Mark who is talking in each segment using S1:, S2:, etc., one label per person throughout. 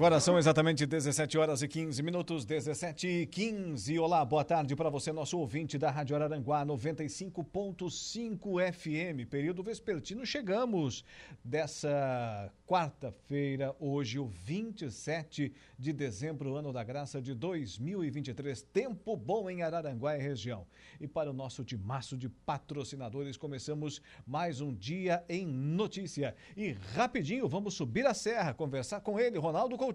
S1: Agora são exatamente 17 horas e 15 minutos, 17 e 15. Olá, boa tarde para você, nosso ouvinte da Rádio Araranguá 95.5 FM, período vespertino. Chegamos dessa quarta-feira, hoje, o 27 de dezembro, ano da graça de 2023. Tempo bom em Araranguá e região. E para o nosso timaço de patrocinadores, começamos mais um dia em notícia. E rapidinho, vamos subir a serra, conversar com ele, Ronaldo Coutinho.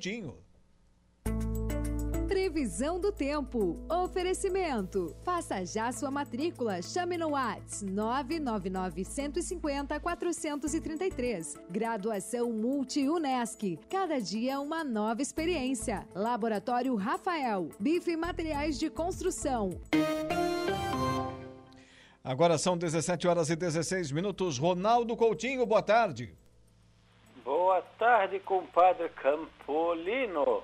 S2: Previsão do tempo. Oferecimento. Faça já sua matrícula. Chame no Whats 999 150 433. Graduação Multi-UNESC. Cada dia uma nova experiência. Laboratório Rafael. Bife e Materiais de Construção.
S1: Agora são 17 horas e 16 minutos. Ronaldo Coutinho, boa tarde.
S3: Boa tarde, compadre Campolino.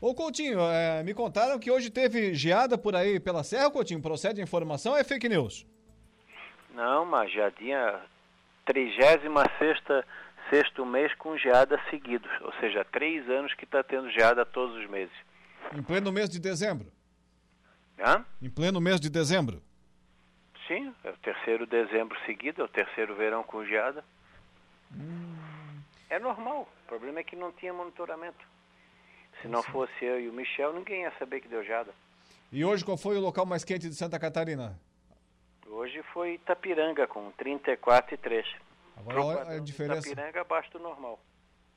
S1: Ô Coutinho, é, me contaram que hoje teve geada por aí pela Serra, Coutinho. Procede a informação ou é fake news?
S3: Não, uma geadinha, 36 sexto mês com geada seguidos. Ou seja, três anos que está tendo geada todos os meses.
S1: Em pleno mês de dezembro?
S3: Hã?
S1: Em pleno mês de dezembro?
S3: Sim, é o terceiro dezembro seguido, é o terceiro verão com geada.
S1: Hum.
S3: É normal. O problema é que não tinha monitoramento. Se não fosse eu e o Michel, ninguém ia saber que deu geada.
S1: E hoje qual foi o local mais quente de Santa Catarina?
S3: Hoje foi Itapiranga, com 34,3.
S1: Agora olha a diferença.
S3: Itapiranga abaixo do normal.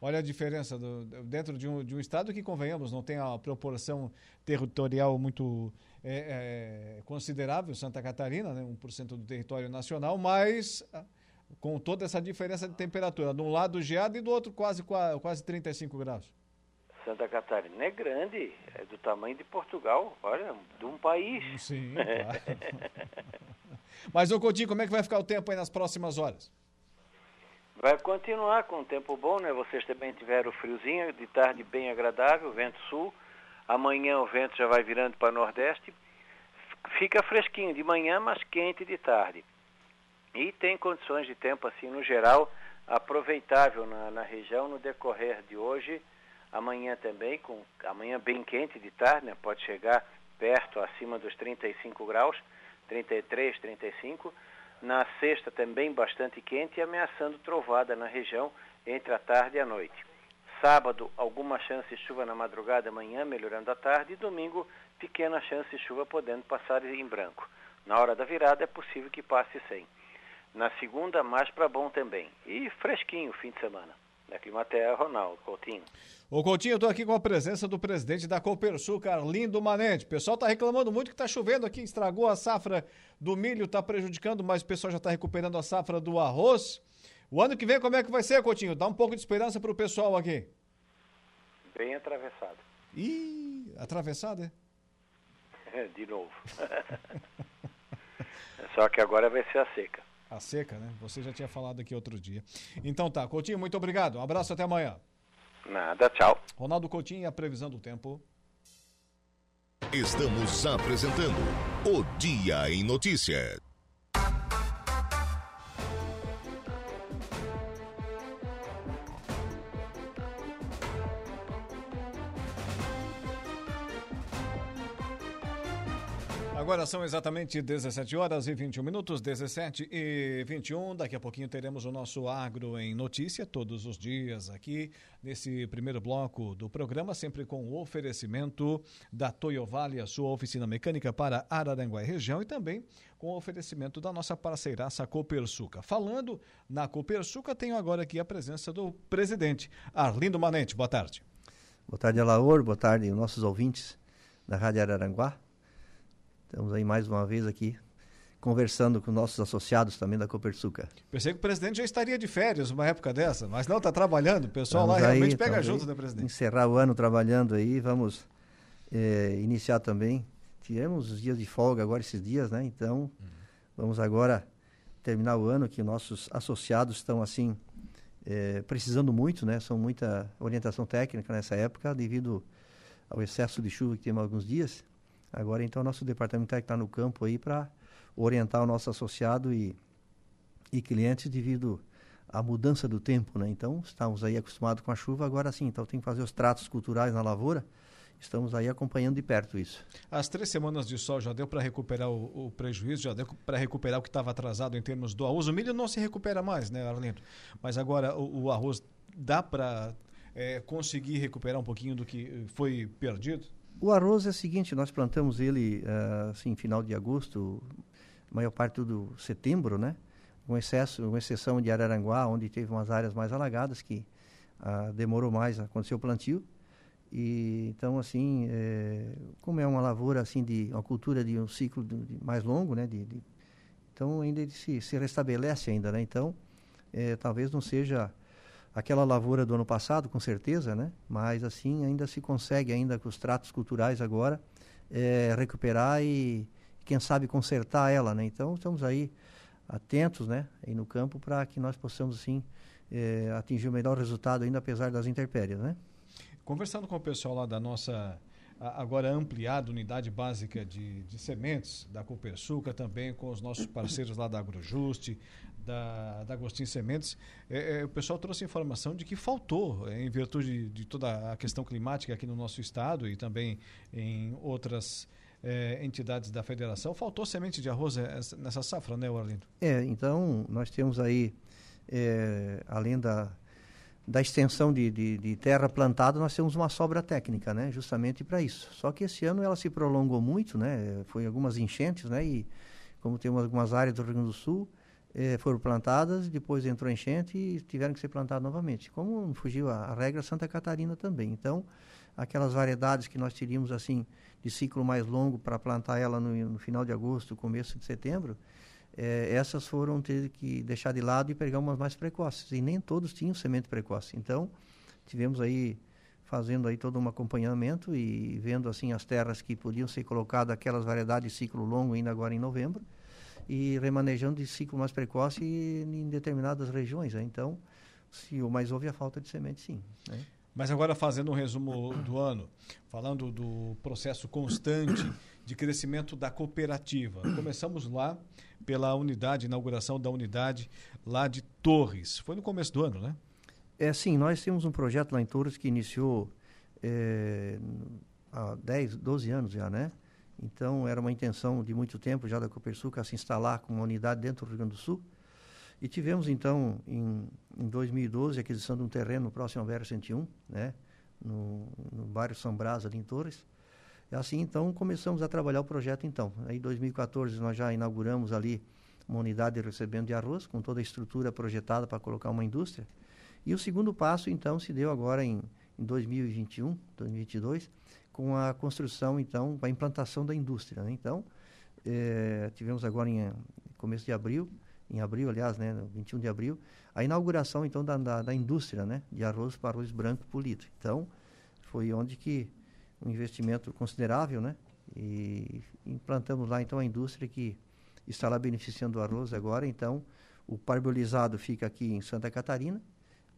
S1: Olha a diferença do, dentro de um, de um estado que, convenhamos, não tem a proporção territorial muito é, é, considerável, Santa Catarina, né, 1% do território nacional, mas com toda essa diferença de temperatura. De um lado geado e do outro quase, quase 35 graus.
S3: Santa Catarina é grande, é do tamanho de Portugal, olha, de um país.
S1: Sim, claro. Mas, ô Coutinho, como é que vai ficar o tempo aí nas próximas horas?
S3: Vai continuar com um tempo bom, né? Vocês também tiveram friozinho, de tarde bem agradável, vento sul. Amanhã o vento já vai virando para nordeste. Fica fresquinho de manhã, mas quente de tarde. E tem condições de tempo, assim, no geral, aproveitável na, na região no decorrer de hoje. Amanhã também, com amanhã bem quente de tarde, né? pode chegar perto, acima dos 35 graus, 33, 35. Na sexta também bastante quente e ameaçando trovada na região entre a tarde e a noite. Sábado, alguma chance de chuva na madrugada, amanhã melhorando a tarde. E domingo, pequena chance de chuva podendo passar em branco. Na hora da virada é possível que passe sem. Na segunda, mais para bom também. E fresquinho fim de semana. Na Climaterra, Ronaldo Coutinho.
S1: Ô Coutinho, eu estou aqui com a presença do presidente da Copersul, Carlindo Manente. O pessoal está reclamando muito que está chovendo aqui, estragou a safra do milho, está prejudicando, mas o pessoal já está recuperando a safra do arroz. O ano que vem, como é que vai ser, Coutinho? Dá um pouco de esperança para o pessoal aqui.
S3: Bem atravessado.
S1: Ih, atravessado,
S3: é? De novo. Só que agora vai ser a seca.
S1: A seca, né? Você já tinha falado aqui outro dia. Então tá, Coutinho, muito obrigado. Um abraço até amanhã.
S3: Nada, tchau.
S1: Ronaldo Coutinho e a previsão do tempo.
S4: Estamos apresentando o Dia em Notícia.
S1: Agora são exatamente 17 horas e 21 minutos, 17 e 21. Daqui a pouquinho teremos o nosso Agro em Notícia, todos os dias aqui, nesse primeiro bloco do programa, sempre com o oferecimento da Toyo Vale, a sua oficina mecânica para Araranguá e região, e também com o oferecimento da nossa parceiraça Copersuca. Falando na Copersuca, tenho agora aqui a presença do presidente Arlindo Manente. Boa tarde.
S5: Boa tarde, Alaor. Boa tarde, nossos ouvintes da Rádio Araranguá. Estamos aí mais uma vez aqui conversando com nossos associados também da Copersuca.
S1: Pensei que o presidente já estaria de férias uma época dessa, mas não, está trabalhando. O pessoal vamos lá aí, realmente pega junto, né, presidente?
S5: Encerrar o ano trabalhando aí, vamos é, iniciar também. Tivemos os dias de folga agora, esses dias, né? Então, uhum. vamos agora terminar o ano que nossos associados estão, assim, é, precisando muito, né? São muita orientação técnica nessa época, devido ao excesso de chuva que temos alguns dias. Agora, então, nosso departamento técnico está no campo aí para orientar o nosso associado e, e clientes devido à mudança do tempo, né? Então, estamos aí acostumados com a chuva, agora sim, então tem que fazer os tratos culturais na lavoura. Estamos aí acompanhando de perto isso.
S1: As três semanas de sol já deu para recuperar o, o, prejuízo, já deu para recuperar o que estava atrasado em termos do arroz. O milho não se recupera mais, né, Arlindo? Mas agora o, o arroz dá para é, conseguir recuperar um pouquinho do que foi perdido?
S5: O arroz é o seguinte, nós plantamos ele uh, assim, final de agosto, maior parte do setembro, né? Com excesso, com exceção de Araranguá, onde teve umas áreas mais alagadas que uh, demorou mais a acontecer o plantio. E então assim, é, como é uma lavoura assim de uma cultura de um ciclo de, de mais longo, né? De, de, então ainda ele se, se restabelece ainda, né? Então é, talvez não seja aquela lavoura do ano passado, com certeza, né? Mas assim ainda se consegue ainda com os tratos culturais agora é, recuperar e quem sabe consertar ela, né? Então estamos aí atentos, né? Aí no campo para que nós possamos assim é, atingir o melhor resultado ainda apesar das intempéries, né?
S1: Conversando com o pessoal lá da nossa agora ampliada unidade básica de, de sementes da Copersuca, também com os nossos parceiros lá da Agrojuste, da, da Agostinho Sementes, é, é, o pessoal trouxe informação de que faltou, é, em virtude de, de, toda a questão climática aqui no nosso estado e também em outras é, entidades da federação, faltou semente de arroz é, nessa safra, né, Orlindo?
S5: É, então nós temos aí, é, além da, da extensão de, de, de, terra plantada, nós temos uma sobra técnica, né, justamente para isso. Só que esse ano ela se prolongou muito, né, foi algumas enchentes, né, e como temos algumas áreas do Rio Grande do Sul, eh, foram plantadas, depois entrou enchente e tiveram que ser plantadas novamente. Como fugiu a, a, regra Santa Catarina também. Então, aquelas variedades que nós teríamos assim de ciclo mais longo para plantar ela no, no, final de agosto, começo de setembro, eh, essas foram ter que deixar de lado e pegar umas mais precoces. E nem todos tinham semente precoce. Então, tivemos aí fazendo aí todo um acompanhamento e vendo assim as terras que podiam ser colocadas aquelas variedades de ciclo longo ainda agora em novembro e remanejando de ciclo mais precoce em determinadas regiões. Né? Então, se, mas houve a falta de semente, sim. Né?
S1: Mas agora fazendo um resumo do ano, falando do processo constante de crescimento da cooperativa. Começamos lá pela unidade, inauguração da unidade lá de Torres. Foi no começo do ano, né?
S5: É sim, nós temos um projeto lá em Torres que iniciou é, há 10, 12 anos já, né? Então, era uma intenção de muito tempo já da Copersuca se instalar com uma unidade dentro do Rio Grande do Sul. E tivemos, então, em, em 2012, a aquisição de um terreno próximo ao BR-101, né, no, no bairro São Brás, ali em Torres. E assim, então, começamos a trabalhar o projeto, então. Aí, em 2014, nós já inauguramos ali uma unidade de recebimento de arroz, com toda a estrutura projetada para colocar uma indústria. E o segundo passo, então, se deu agora em, em 2021, 2022, com a construção, então, a implantação da indústria. Né? Então, é, tivemos agora em começo de abril, em abril, aliás, né, 21 de abril, a inauguração, então, da, da, da indústria, né, de arroz para arroz branco polido. Então, foi onde que um investimento considerável, né, e implantamos lá, então, a indústria que está lá beneficiando o arroz agora. Então, o parbolizado fica aqui em Santa Catarina,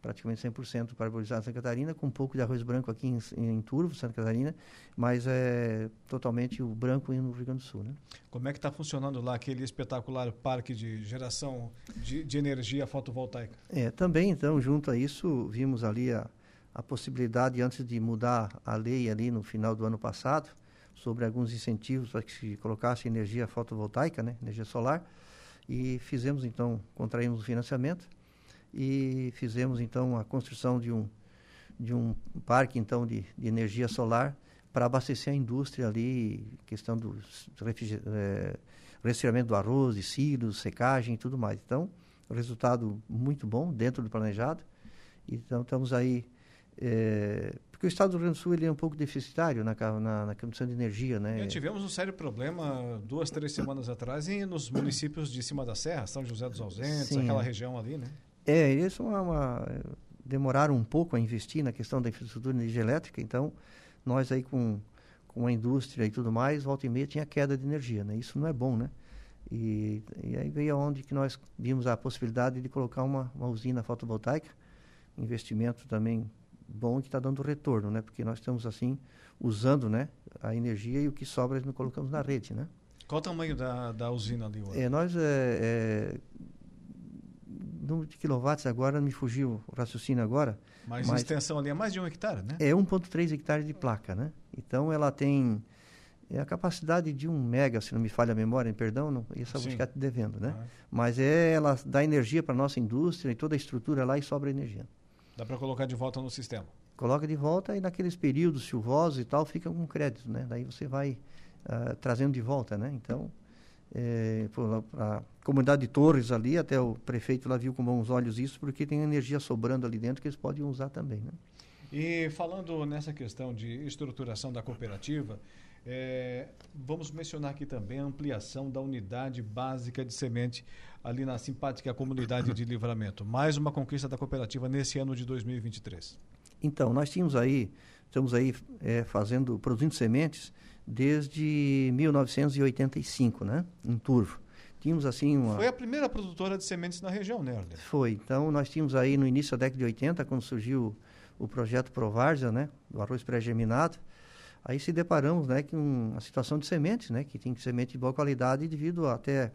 S5: praticamente 100% parbolizado em Santa Catarina, com um pouco de arroz branco aqui em, em Turvo, Santa Catarina, mas é totalmente o branco no Rio Grande do Sul. Né?
S1: Como é que está funcionando lá aquele espetacular parque de geração de, de, energia fotovoltaica?
S5: É, também, então, junto a isso, vimos ali a, a possibilidade, antes de mudar a lei ali no final do ano passado, sobre alguns incentivos para que se colocasse energia fotovoltaica, né, energia solar, e fizemos, então, contraímos o financiamento, e fizemos então a construção de um de um parque então de, de energia solar para abastecer a indústria ali, questão do é, resfriamento do arroz, de silos, secagem e tudo mais. Então, resultado muito bom dentro do planejado. Então, estamos aí é, porque o estado do Rio Grande do Sul ele é um pouco deficitário na, na, na condição de energia, né?
S1: É, tivemos um sério problema duas, três semanas atrás em, nos municípios de cima da Serra, São José dos Ausentes, Sim, aquela é. região ali, né?
S5: É, eles uma, uma, demoraram um pouco a investir na questão da infraestrutura de energia elétrica, então nós aí com, com a indústria e tudo mais, volta e meia tinha queda de energia, né? Isso não é bom, né? E, e aí veio aonde que nós vimos a possibilidade de colocar uma, uma usina fotovoltaica, investimento também bom que está dando retorno, né? Porque nós estamos assim usando, né, a energia e o que sobra nós colocamos na rede, né?
S1: Qual o tamanho da, da usina ali?
S5: É, nós é, é, número de quilowatts agora me fugiu o raciocínio agora.
S1: Mas, mas a extensão ali é mais de um hectare, né?
S5: É 1,3 hectares de placa, né? Então ela tem é a capacidade de um mega, se não me falha a memória, perdão, não, isso eu vou ficar te devendo, né? Mas é, ela dá energia para a nossa indústria e toda a estrutura lá e sobra energia.
S1: Dá para colocar de volta no sistema?
S5: Coloca de volta e naqueles períodos chuvosos e tal fica com crédito, né? Daí você vai uh, trazendo de volta, né? Então, é, a comunidade de Torres ali, até o prefeito lá viu com bons olhos isso, porque tem energia sobrando ali dentro que eles podem usar também, né?
S1: E falando nessa questão de estruturação da cooperativa, é, vamos mencionar aqui também a ampliação da unidade básica de semente ali na simpática comunidade de Livramento. Mais uma conquista da cooperativa nesse ano de 2023.
S5: Então, nós tínhamos aí, estamos aí é, fazendo, produzindo sementes desde 1985, né? Em Turvo. Tínhamos assim uma...
S1: Foi a primeira produtora de sementes na região, né, Arlen?
S5: Foi. Então, nós tínhamos aí no início da década de 80, quando surgiu o projeto Provárzia, né? Do arroz pré-germinado Aí se deparamos né, com a situação de sementes, né, que tem semente de boa qualidade devido até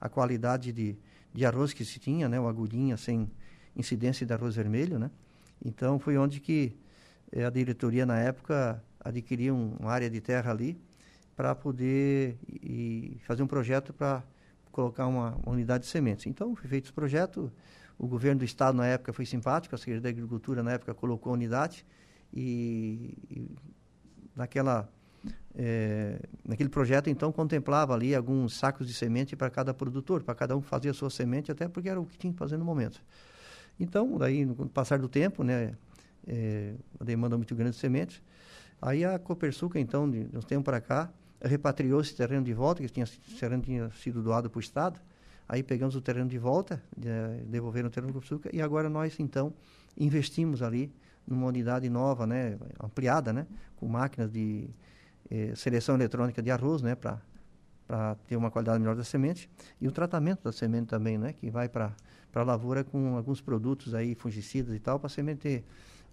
S5: a qualidade de, de arroz que se tinha, né, uma agulhinha sem incidência de arroz vermelho. Né? Então foi onde que eh, a diretoria na época adquiriu um, uma área de terra ali para poder e fazer um projeto para colocar uma, uma, unidade de sementes. Então foi feito esse projeto, o governo do estado na época foi simpático, a Secretaria da Agricultura na época colocou a unidade e, e naquela é, naquele projeto então contemplava ali alguns sacos de semente para cada produtor, para cada um fazer a sua semente, até porque era o que tinha que fazer no momento. Então, daí no passar do tempo, né, é, a demanda muito grande de sementes, aí a Copersuca então de, uns tempos para cá repatriou esse terreno de volta, que tinha, esse terreno tinha sido doado para o estado. Aí pegamos o terreno de volta, de, devolveram o terreno para Copersuca e agora nós então investimos ali numa unidade nova, né, ampliada, né, com máquinas de eh, seleção eletrônica de arroz, né, para para ter uma qualidade melhor da semente e o tratamento da semente também, né, que vai para para a lavoura com alguns produtos aí fungicidas e tal para a semente ter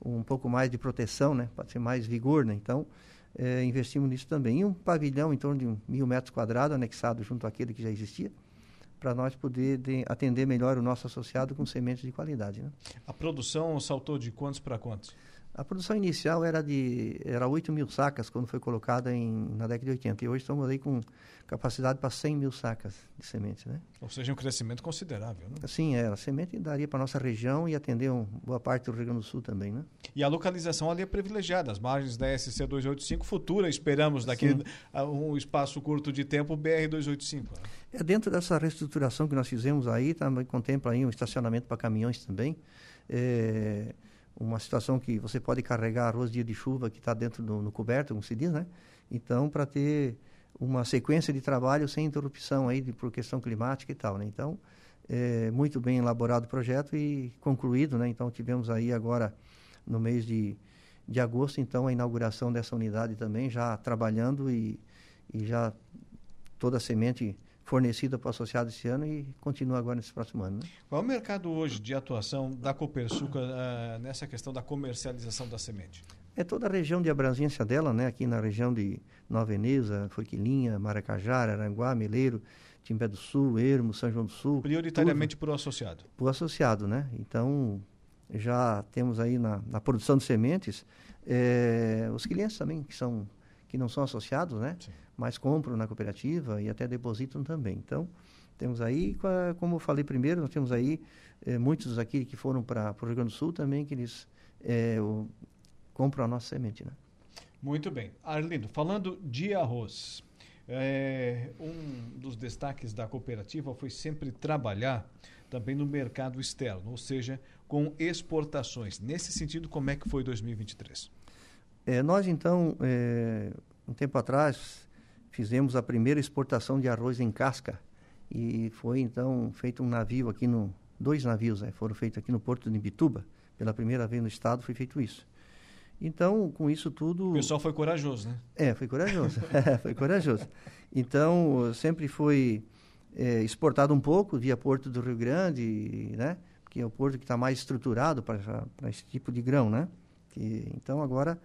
S5: um pouco mais de proteção, né, para ter mais vigor, né. Então eh, investimos nisso também. E um pavilhão em torno de um mil metros quadrados anexado junto àquele que já existia para nós poder de, atender melhor o nosso associado com sementes de qualidade. Né?
S1: A produção saltou de quantos para quantos?
S5: A produção inicial era de era 8 mil sacas quando foi colocada em, na década de 80. E hoje estamos aí com capacidade para 100 mil sacas de semente. Né?
S1: Ou seja, um crescimento considerável. Né?
S5: Sim, é. A semente daria para a nossa região e atender um, boa parte do Rio Grande do Sul também. Né?
S1: E a localização ali é privilegiada. As margens da SC 285 futura, esperamos daqui a um espaço curto de tempo, BR 285. Né?
S5: É dentro dessa reestruturação que nós fizemos aí, também contempla aí um estacionamento para caminhões também. É, uma situação que você pode carregar arroz dia de chuva que está dentro do no coberto, como se diz, né? Então, para ter uma sequência de trabalho sem interrupção aí de, por questão climática e tal, né? Então, é muito bem elaborado o projeto e concluído, né? Então, tivemos aí agora no mês de, de agosto, então, a inauguração dessa unidade também, já trabalhando e, e já toda a semente fornecida para o associado esse ano e continua agora nesse próximo ano. Né?
S1: Qual é o mercado hoje de atuação da Copersuca uh, nessa questão da comercialização da semente?
S5: É toda a região de abrangência dela, né? aqui na região de Nova Veneza, Forquilinha, Maracajá, Aranguá, Meleiro, Timbé do Sul, Ermo, São João do Sul.
S1: Prioritariamente para o associado?
S5: Para o associado, né? Então, já temos aí na, na produção de sementes é, os clientes também que são que não são associados, né? Sim mas compram na cooperativa e até depositam também. Então, temos aí, como eu falei primeiro, nós temos aí eh, muitos aqui que foram para o Rio Grande do Sul também, que eles eh, o, compram a nossa semente. Né?
S1: Muito bem. Arlindo, falando de arroz, é, um dos destaques da cooperativa foi sempre trabalhar também no mercado externo, ou seja, com exportações. Nesse sentido, como é que foi 2023?
S5: É, nós, então, é, um tempo atrás, fizemos a primeira exportação de arroz em casca e foi então feito um navio aqui no dois navios né, foram feitos aqui no porto de Imbituba pela primeira vez no estado foi feito isso Então, com isso tudo.
S1: O pessoal foi corajoso, né?
S5: É, foi corajoso. foi corajoso. Então, sempre foi é, exportado um pouco via Porto do Rio Grande, né? Que é o porto que está mais estruturado para esse tipo de grão, né? Que, então, agora,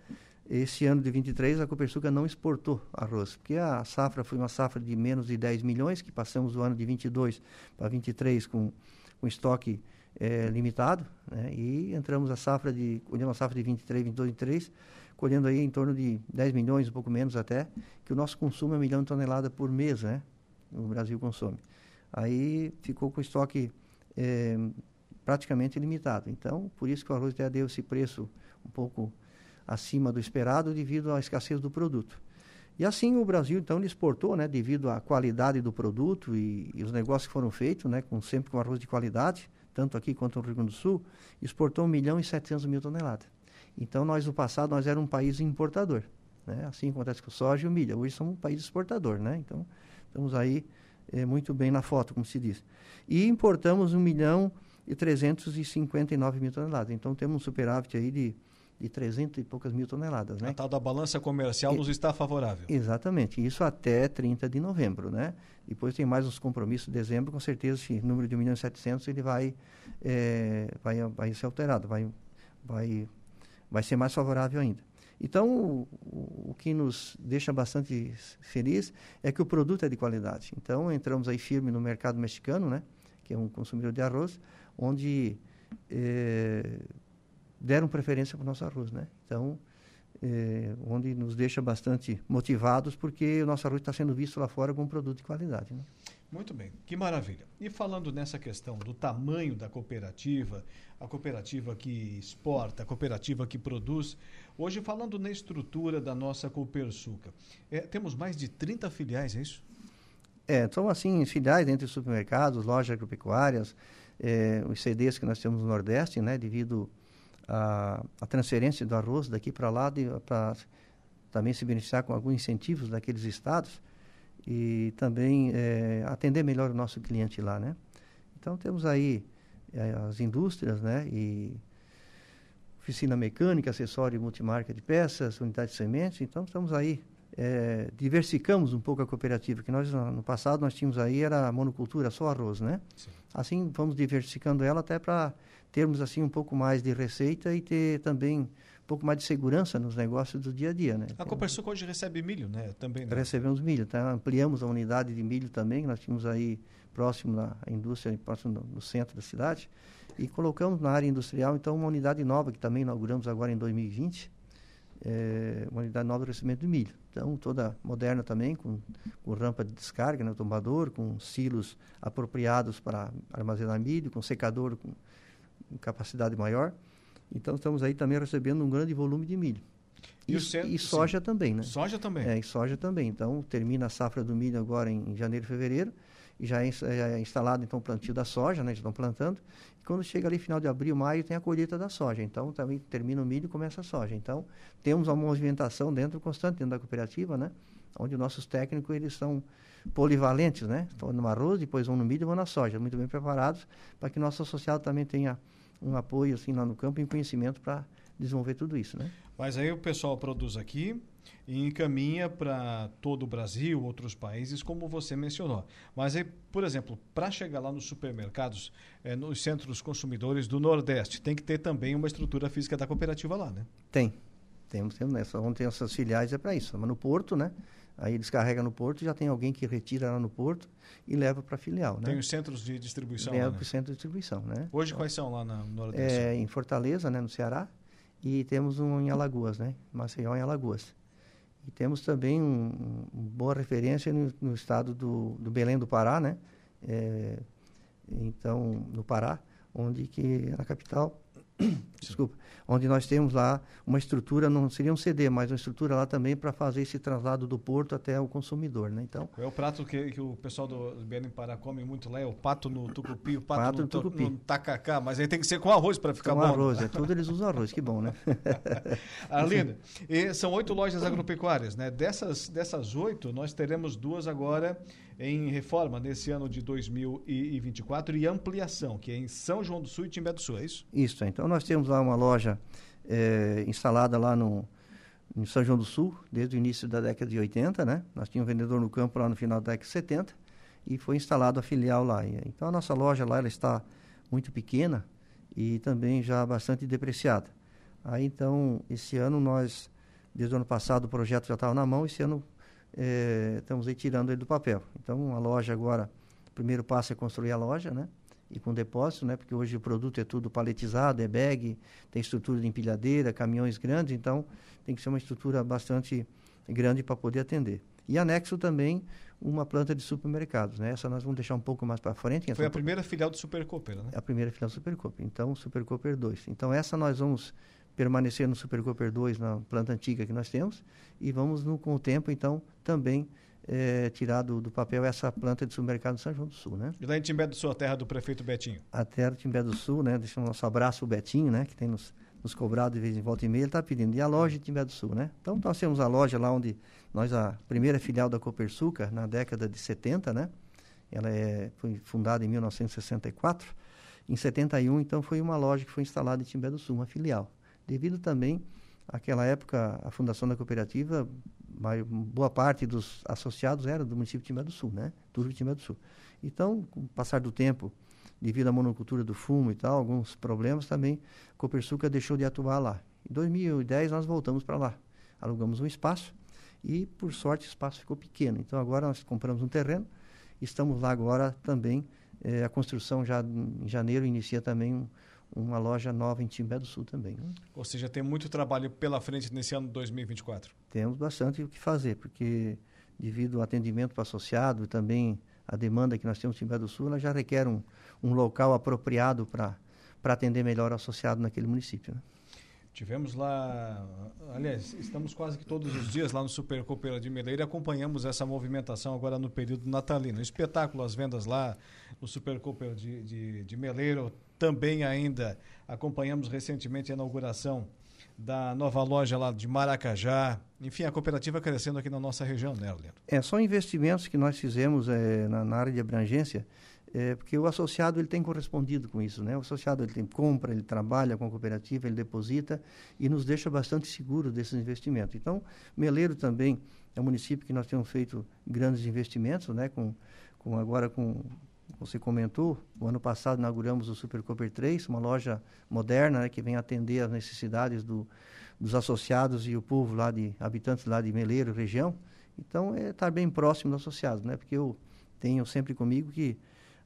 S5: esse ano de 23, a Copersuca não exportou arroz, porque a safra foi uma safra de menos de 10 milhões, que passamos o ano de 22 para 23 com, com estoque é, limitado, né? e entramos a safra de, colhendo a safra de 23, 22, 23, colhendo aí em torno de 10 milhões, um pouco menos até, que o nosso consumo é um milhão de toneladas por mês, né? O Brasil consome. Aí ficou com estoque é, praticamente limitado. Então, por isso que o arroz até deu esse preço um pouco acima do esperado devido à escassez do produto. E assim o Brasil, então, exportou, né, devido à qualidade do produto e, e os negócios que foram feitos, né, com, sempre com arroz de qualidade, tanto aqui quanto no Rio Grande do Sul, exportou 1 milhão e 700 mil toneladas. Então, nós no passado, nós éramos um país importador. Né? Assim acontece com o soja e o milho. Hoje somos um país exportador. Né? Então, estamos aí é, muito bem na foto, como se diz. E importamos 1 milhão e 359 mil toneladas. Então, temos um superávit aí de, de 300 e poucas mil toneladas. Né?
S1: A tal da balança comercial e, nos está favorável.
S5: Exatamente. Isso até 30 de novembro. Né? Depois tem mais uns compromissos de dezembro, com certeza esse número de 1 milhão e 700 ele vai, é, vai, vai ser alterado, vai, vai, vai ser mais favorável ainda. Então, o, o, que nos deixa bastante feliz é que o produto é de qualidade. Então, entramos aí firme no mercado mexicano, né, que é um consumidor de arroz, onde é, deram preferência para o nosso arroz. Né? Então, é, onde nos deixa bastante motivados, porque o nosso arroz está sendo visto lá fora como um produto de qualidade. Né?
S1: Muito bem, que maravilha. E falando nessa questão do tamanho da cooperativa, a cooperativa que exporta, a cooperativa que produz, hoje falando na estrutura da nossa Coopersuca, é, temos mais de 30 filiais, é isso?
S5: É, são assim, filiais entre supermercados, lojas agropecuárias, é, os CDs que nós temos no Nordeste, né, devido a, a transferência do arroz daqui para lá, para também se beneficiar com alguns incentivos daqueles estados e também é, atender melhor o nosso cliente lá, né? Então temos aí é, as indústrias, né? E oficina mecânica, acessório e multimarca de peças, unidade de sementes. Então estamos aí é, diversificamos um pouco a cooperativa, que nós no passado nós tínhamos aí era monocultura, só arroz, né? Sim. Assim vamos diversificando ela até para termos assim um pouco mais de receita e ter também um pouco mais de segurança nos negócios do dia a dia, né?
S1: A Copersuco hoje recebe milho, né? Também. Né?
S5: Recebemos milho, tá? ampliamos a unidade de milho também, nós tínhamos aí próximo da indústria, próximo no, no centro da cidade, e colocamos na área industrial então uma unidade nova que também inauguramos agora em 2020, é, uma unidade nova de recebimento de milho. Então, toda moderna também, com, com rampa de descarga, né, tombador, com silos apropriados para armazenar milho, com secador com capacidade maior. Então, estamos aí também recebendo um grande volume de milho. E, e, centro, e soja sim. também, né?
S1: Soja também.
S5: É, e soja também. Então, termina a safra do milho agora em, em janeiro e fevereiro, e já é, já é, instalado, então, o plantio da soja, né? Já estão plantando. Quando chega ali final de abril, maio, tem a colheita da soja. Então, também termina o milho e começa a soja. Então, temos uma movimentação dentro, constante, dentro da cooperativa, né? Onde nossos técnicos, eles são polivalentes, né? Estão no arroz, depois vão no milho e vão na soja. Muito bem preparados para que nosso associado também tenha um apoio assim lá no campo e um conhecimento para desenvolver tudo isso, né?
S1: Mas aí o pessoal produz aqui e encaminha para todo o Brasil, outros países, como você mencionou. Mas por exemplo, para chegar lá nos supermercados, é, nos centros consumidores do Nordeste, tem que ter também uma estrutura física da cooperativa lá, né?
S5: Tem. Temos, temos né? Onde tem essas filiais é para isso. Mas no Porto, né? Aí eles carregam no porto, já tem alguém que retira lá no porto e leva para a filial. Né?
S1: Tem os centros de distribuição
S5: Leva
S1: lá,
S5: para o centro de distribuição, né?
S1: Hoje quais são lá na Nordeste?
S5: É, em Fortaleza, né, no Ceará, e temos um em Alagoas, né? Maceió em Alagoas. E temos também uma um boa referência no, no, estado do, do Belém do Pará, né? É, então, no Pará, onde que é a capital desculpa, onde nós temos lá uma estrutura, não seria um CD, mas uma estrutura lá também para fazer esse traslado do porto até o consumidor, né? Então,
S1: é o prato que, que o pessoal do BN Pará come muito lá, é o pato no tucupi, o pato, pato no, no, tucupi. no tacacá, mas aí tem que ser com arroz para ficar com bom.
S5: Arroz, é tudo eles usam arroz, que bom, né?
S1: Arlinda, são oito lojas agropecuárias, né? Dessas, dessas oito, nós teremos duas agora em reforma nesse ano de 2024 e ampliação, que é em São João do Sul e Timbé do Sul, é isso?
S5: Isso, então nós temos lá uma loja é, instalada lá no, em São João do Sul, desde o início da década de 80, né? Nós tínhamos um vendedor no campo lá no final da década de 70 e foi instalado a filial lá. Então a nossa loja lá ela está muito pequena e também já bastante depreciada. Aí então, esse ano nós, desde o ano passado o projeto já estava na mão, esse ano é, estamos aí tirando ele do papel. Então a loja agora, o primeiro passo é construir a loja, né? E com depósito, né? Porque hoje o produto é tudo paletizado, é bag, tem estrutura de empilhadeira, caminhões grandes, então tem que ser uma estrutura bastante grande para poder atender. E anexo também uma planta de supermercados, né? Essa nós vamos deixar um pouco mais para frente.
S1: Foi a primeira filial do Super Cooper, né?
S5: É a primeira filial do Super Cooper. Então, Super Cooper 2. Então, essa nós vamos permanecer no Super Cooper 2, na planta antiga que nós temos, e vamos, no, com o tempo, então, também é, tirar do, do, papel essa planta de supermercado de São João do Sul, né?
S1: E lá em Timbé do Sul, a terra do prefeito Betinho?
S5: A terra de Timbé do Sul, né? Deixa o nosso abraço o Betinho, né? Que tem nos, nos cobrado de vez em volta e meia, ele está pedindo. E a loja de Timbé do Sul, né? Então, nós temos a loja lá onde nós, a primeira filial da Copersuca, na década de 70, né? Ela é, foi fundada em 1964. Em 71, então, foi uma loja que foi instalada em Timbé do Sul, uma filial. Devido também àquela época, a fundação da cooperativa, boa parte dos associados era do município de Timbé do Sul, né? Tudo de Timbé do Sul. Então, com o passar do tempo, devido à monocultura do fumo e tal, alguns problemas também, Copersuca deixou de atuar lá. Em 2010 nós voltamos para lá, alugamos um espaço e por sorte o espaço ficou pequeno. Então agora nós compramos um terreno, estamos lá agora também, eh, a construção já em janeiro inicia também um, uma loja nova em Timbé do Sul também. Né?
S1: Ou seja, tem muito trabalho pela frente nesse ano de 2024.
S5: Temos bastante o que fazer, porque devido ao atendimento para associado e também a demanda que nós temos em Timbé do Sul, ela já requer um, um local apropriado para atender melhor o associado naquele município. Né?
S1: Tivemos lá, aliás, estamos quase que todos os dias lá no Super Coopera de Meleira e acompanhamos essa movimentação agora no período natalino. Espetáculo, as vendas lá no Super Coopera de, de, de Meleiro. Também ainda acompanhamos recentemente a inauguração da nova loja lá de Maracajá. Enfim, a cooperativa crescendo aqui na nossa região, né, Leandro?
S5: É, são investimentos que nós fizemos é, na, na, área de abrangência, é, porque o associado ele tem correspondido com isso, né? O associado ele tem compra, ele trabalha com a cooperativa, ele deposita e nos deixa bastante seguro desses investimentos. Então, Meleiro também é um município que nós temos feito grandes investimentos, né? Com, com agora com você comentou, o ano passado inauguramos o Super Cooper 3, uma loja moderna né, que vem atender as necessidades do, dos associados e o povo lá de habitantes lá de Meleiro, região. Então, é estar bem próximo dos associados, né? Porque eu tenho sempre comigo que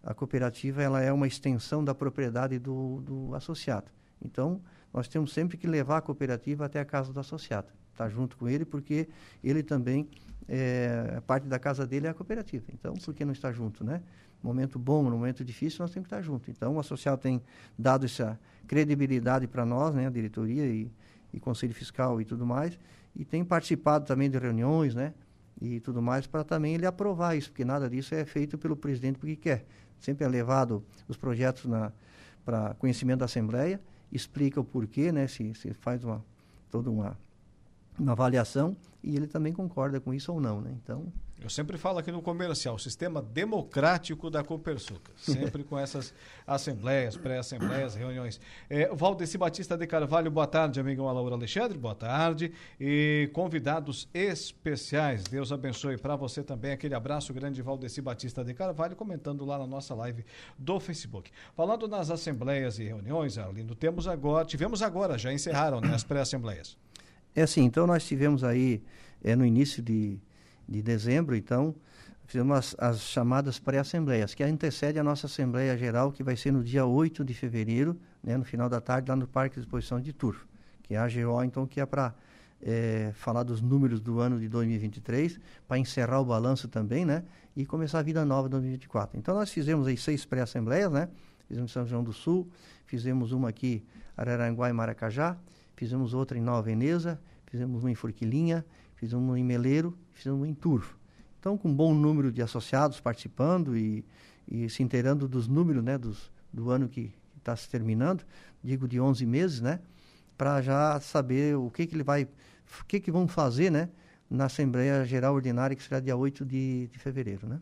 S5: a cooperativa ela é uma extensão da propriedade do, do associado. Então, nós temos sempre que levar a cooperativa até a casa do associado, estar tá junto com ele, porque ele também, é, parte da casa dele é a cooperativa. Então, por que não estar junto, né? Momento bom, no momento difícil, nós temos que estar juntos. Então, o associado tem dado essa credibilidade para nós, né, a diretoria e, e conselho fiscal e tudo mais, e tem participado também de reuniões, né, e tudo mais, para também ele aprovar isso, porque nada disso é feito pelo presidente porque quer. Sempre é levado os projetos para conhecimento da Assembleia, explica o porquê, né, se, se faz uma, toda uma, uma avaliação, e ele também concorda com isso ou não, né, então...
S1: Eu sempre falo aqui no comercial, o sistema democrático da Copersuca, sempre com essas assembleias, pré-assembleias, reuniões. É, Valdeci Batista de Carvalho, boa tarde, amigão Laura Alexandre, boa tarde. E convidados especiais, Deus abençoe para você também. Aquele abraço grande, Valdeci Batista de Carvalho, comentando lá na nossa live do Facebook. Falando nas assembleias e reuniões, Arlindo, temos agora, tivemos agora, já encerraram né, as pré-assembleias.
S5: É assim, então nós tivemos aí, é, no início de de dezembro, então, fizemos as, as chamadas pré-assembleias, que antecede a nossa Assembleia Geral, que vai ser no dia 8 de fevereiro, né, no final da tarde, lá no Parque de Exposição de Turfo, que é a AGO, então, que é para é, falar dos números do ano de 2023, para encerrar o balanço também, né, e começar a vida nova de 2024. Então, nós fizemos aí seis pré-assembleias, né, fizemos em São João do Sul, fizemos uma aqui Araranguá e Maracajá, fizemos outra em Nova Veneza, fizemos uma em Forquilinha, fizemos uma em Meleiro, fizemos uma em Turvo. Então, com um bom número de associados participando e, e se inteirando dos números né, dos, do ano que está se terminando, digo de 11 meses, né, para já saber o que, que ele vai, o que, que vão fazer né, na Assembleia Geral Ordinária, que será dia 8 de, de fevereiro. Né?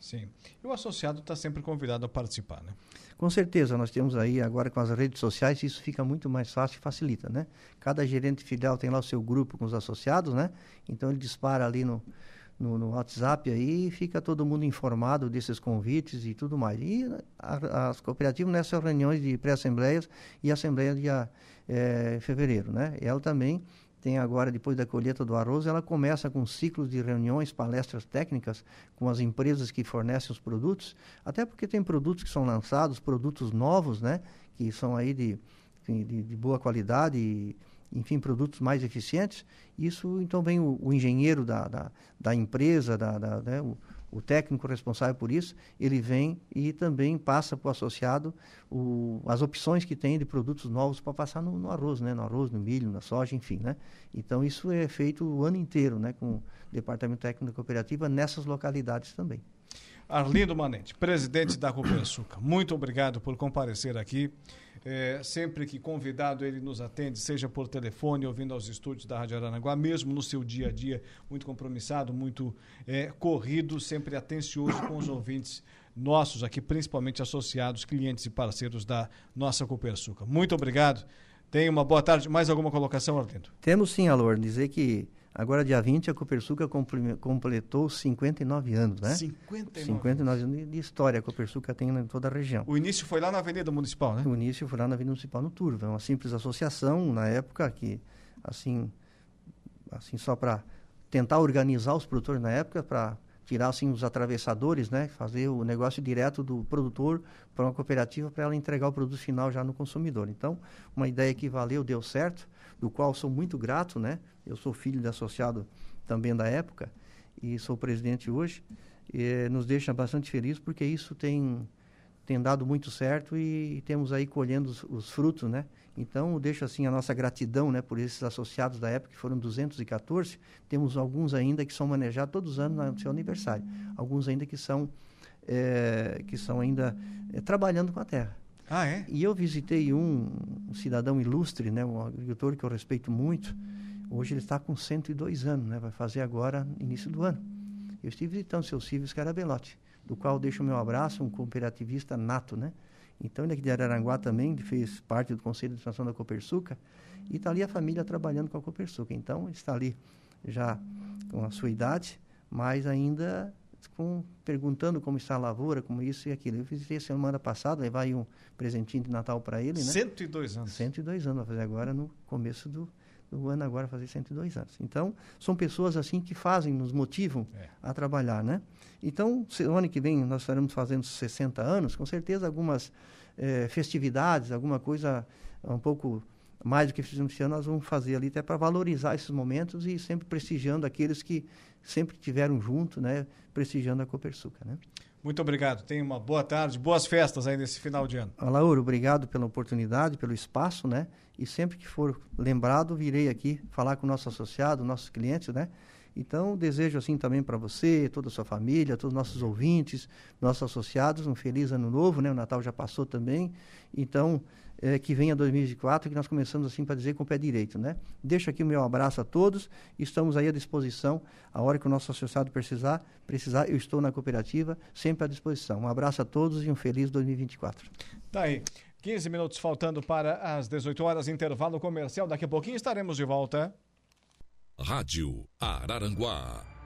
S1: Sim. E o associado está sempre convidado a participar, né?
S5: Com certeza, nós temos aí agora com as redes sociais, isso fica muito mais fácil e facilita, né? Cada gerente filial tem lá o seu grupo com os associados, né? Então ele dispara ali no, no, no WhatsApp aí e fica todo mundo informado desses convites e tudo mais. E a, as cooperativas nessas reuniões de pré-assembleias e assembleia de é, fevereiro, né? Ela também tem agora, depois da colheita do arroz, ela começa com ciclos de reuniões, palestras técnicas com as empresas que fornecem os produtos, até porque tem produtos que são lançados, produtos novos, né, que são aí de, de, de boa qualidade, e, enfim, produtos mais eficientes. Isso, então, vem o, o engenheiro da, da, da empresa, da, da né, o, o técnico responsável por isso, ele vem e também passa para o associado as opções que tem de produtos novos para passar no, no, arroz, né? No arroz, no milho, na soja, enfim, né? Então, isso é feito o ano inteiro, né? Com o Departamento Técnico da Cooperativa nessas localidades também.
S1: Arlindo Manente, presidente da Copersuca, muito obrigado por comparecer aqui. É, sempre que convidado ele nos atende, seja por telefone, ouvindo aos estúdios da Rádio Aranaguá, mesmo no seu dia a dia, muito compromissado, muito é, corrido, sempre atencioso com os ouvintes nossos aqui, principalmente associados, clientes e parceiros da nossa Copersuca. Muito obrigado. Tenha uma boa tarde. Mais alguma colocação, Arlindo?
S5: Temos sim, Alor. Dizer que Agora, dia 20, a Copersuca completou 59 anos, né?
S1: 59,
S5: 59 anos de história a Copersuca tem em toda a região.
S1: O início foi lá na Avenida Municipal, né?
S5: O início foi lá na Avenida Municipal, no Turvo. É uma simples associação, na época, que, assim, assim só para tentar organizar os produtores na época, para tirar assim os atravessadores, né, fazer o negócio direto do produtor para uma cooperativa para ela entregar o produto final já no consumidor. Então, uma ideia que valeu, deu certo, do qual sou muito grato, né? Eu sou filho de associado também da época e sou presidente hoje. E, nos deixa bastante feliz porque isso tem tem dado muito certo e, e temos aí colhendo os, os, frutos, né? Então, deixo assim a nossa gratidão, né, por esses associados da época, que foram 214. Temos alguns ainda que são manejados todos os anos no seu aniversário. Alguns ainda que são, é, que são ainda é, trabalhando com a terra.
S1: Ah, é?
S5: E eu visitei um, um, cidadão ilustre, né, um agricultor que eu respeito muito. Hoje ele está com 102 anos, né, vai fazer agora, início do ano. Eu estive visitando o seu Silvio do qual deixo o meu abraço, um cooperativista nato, né? Então, ele aqui de Araranguá também fez parte do Conselho de Administração da Copersuca e está ali a família trabalhando com a Copersuca. Então, está ali já com a sua idade, mas ainda com, perguntando como está a lavoura, como isso e aquilo. Eu visitei semana passada, levar aí um presentinho de Natal para ele, né?
S1: 102 anos.
S5: 102 anos, vai fazer agora no começo do, do ano, agora fazer 102 anos. Então, são pessoas assim que fazem, nos motivam é. a trabalhar, né? Então, ano que vem nós estaremos fazendo 60 anos, com certeza algumas eh, festividades, alguma coisa um pouco mais do que fizemos esse ano, nós vamos fazer ali até para valorizar esses momentos e sempre prestigiando aqueles que sempre tiveram junto, né, prestigiando a Copersuca, né?
S1: Muito obrigado. Tenha uma boa tarde, boas festas aí nesse final de ano.
S5: Lauro, obrigado pela oportunidade, pelo espaço, né? E sempre que for lembrado, virei aqui falar com o nosso associado, nossos clientes, né? Então, desejo assim também para você, toda a sua família, todos os nossos ouvintes, nossos associados, um feliz ano novo, né? O Natal já passou também. Então, é, que venha 2024, que nós começamos assim para dizer com o pé direito, né? Deixo aqui o meu abraço a todos, estamos aí à disposição, a hora que o nosso associado precisar, precisar, eu estou na cooperativa, sempre à disposição. Um abraço a todos e um feliz 2024.
S1: Tá aí. 15 minutos faltando para as 18 horas, intervalo comercial. Daqui a pouquinho estaremos de volta.
S4: Rádio Araranguá.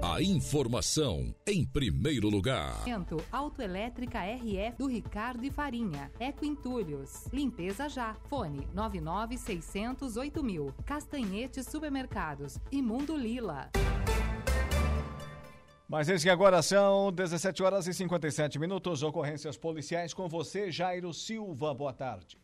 S4: A informação em primeiro lugar.
S6: Autoelétrica RF do Ricardo e Farinha. Eco Entulhos. Limpeza já. Fone 99608 mil. Castanhetes Supermercados. E Mundo Lila.
S1: Mas esse que agora são 17 horas e 57 minutos. Ocorrências policiais com você, Jairo Silva. Boa tarde.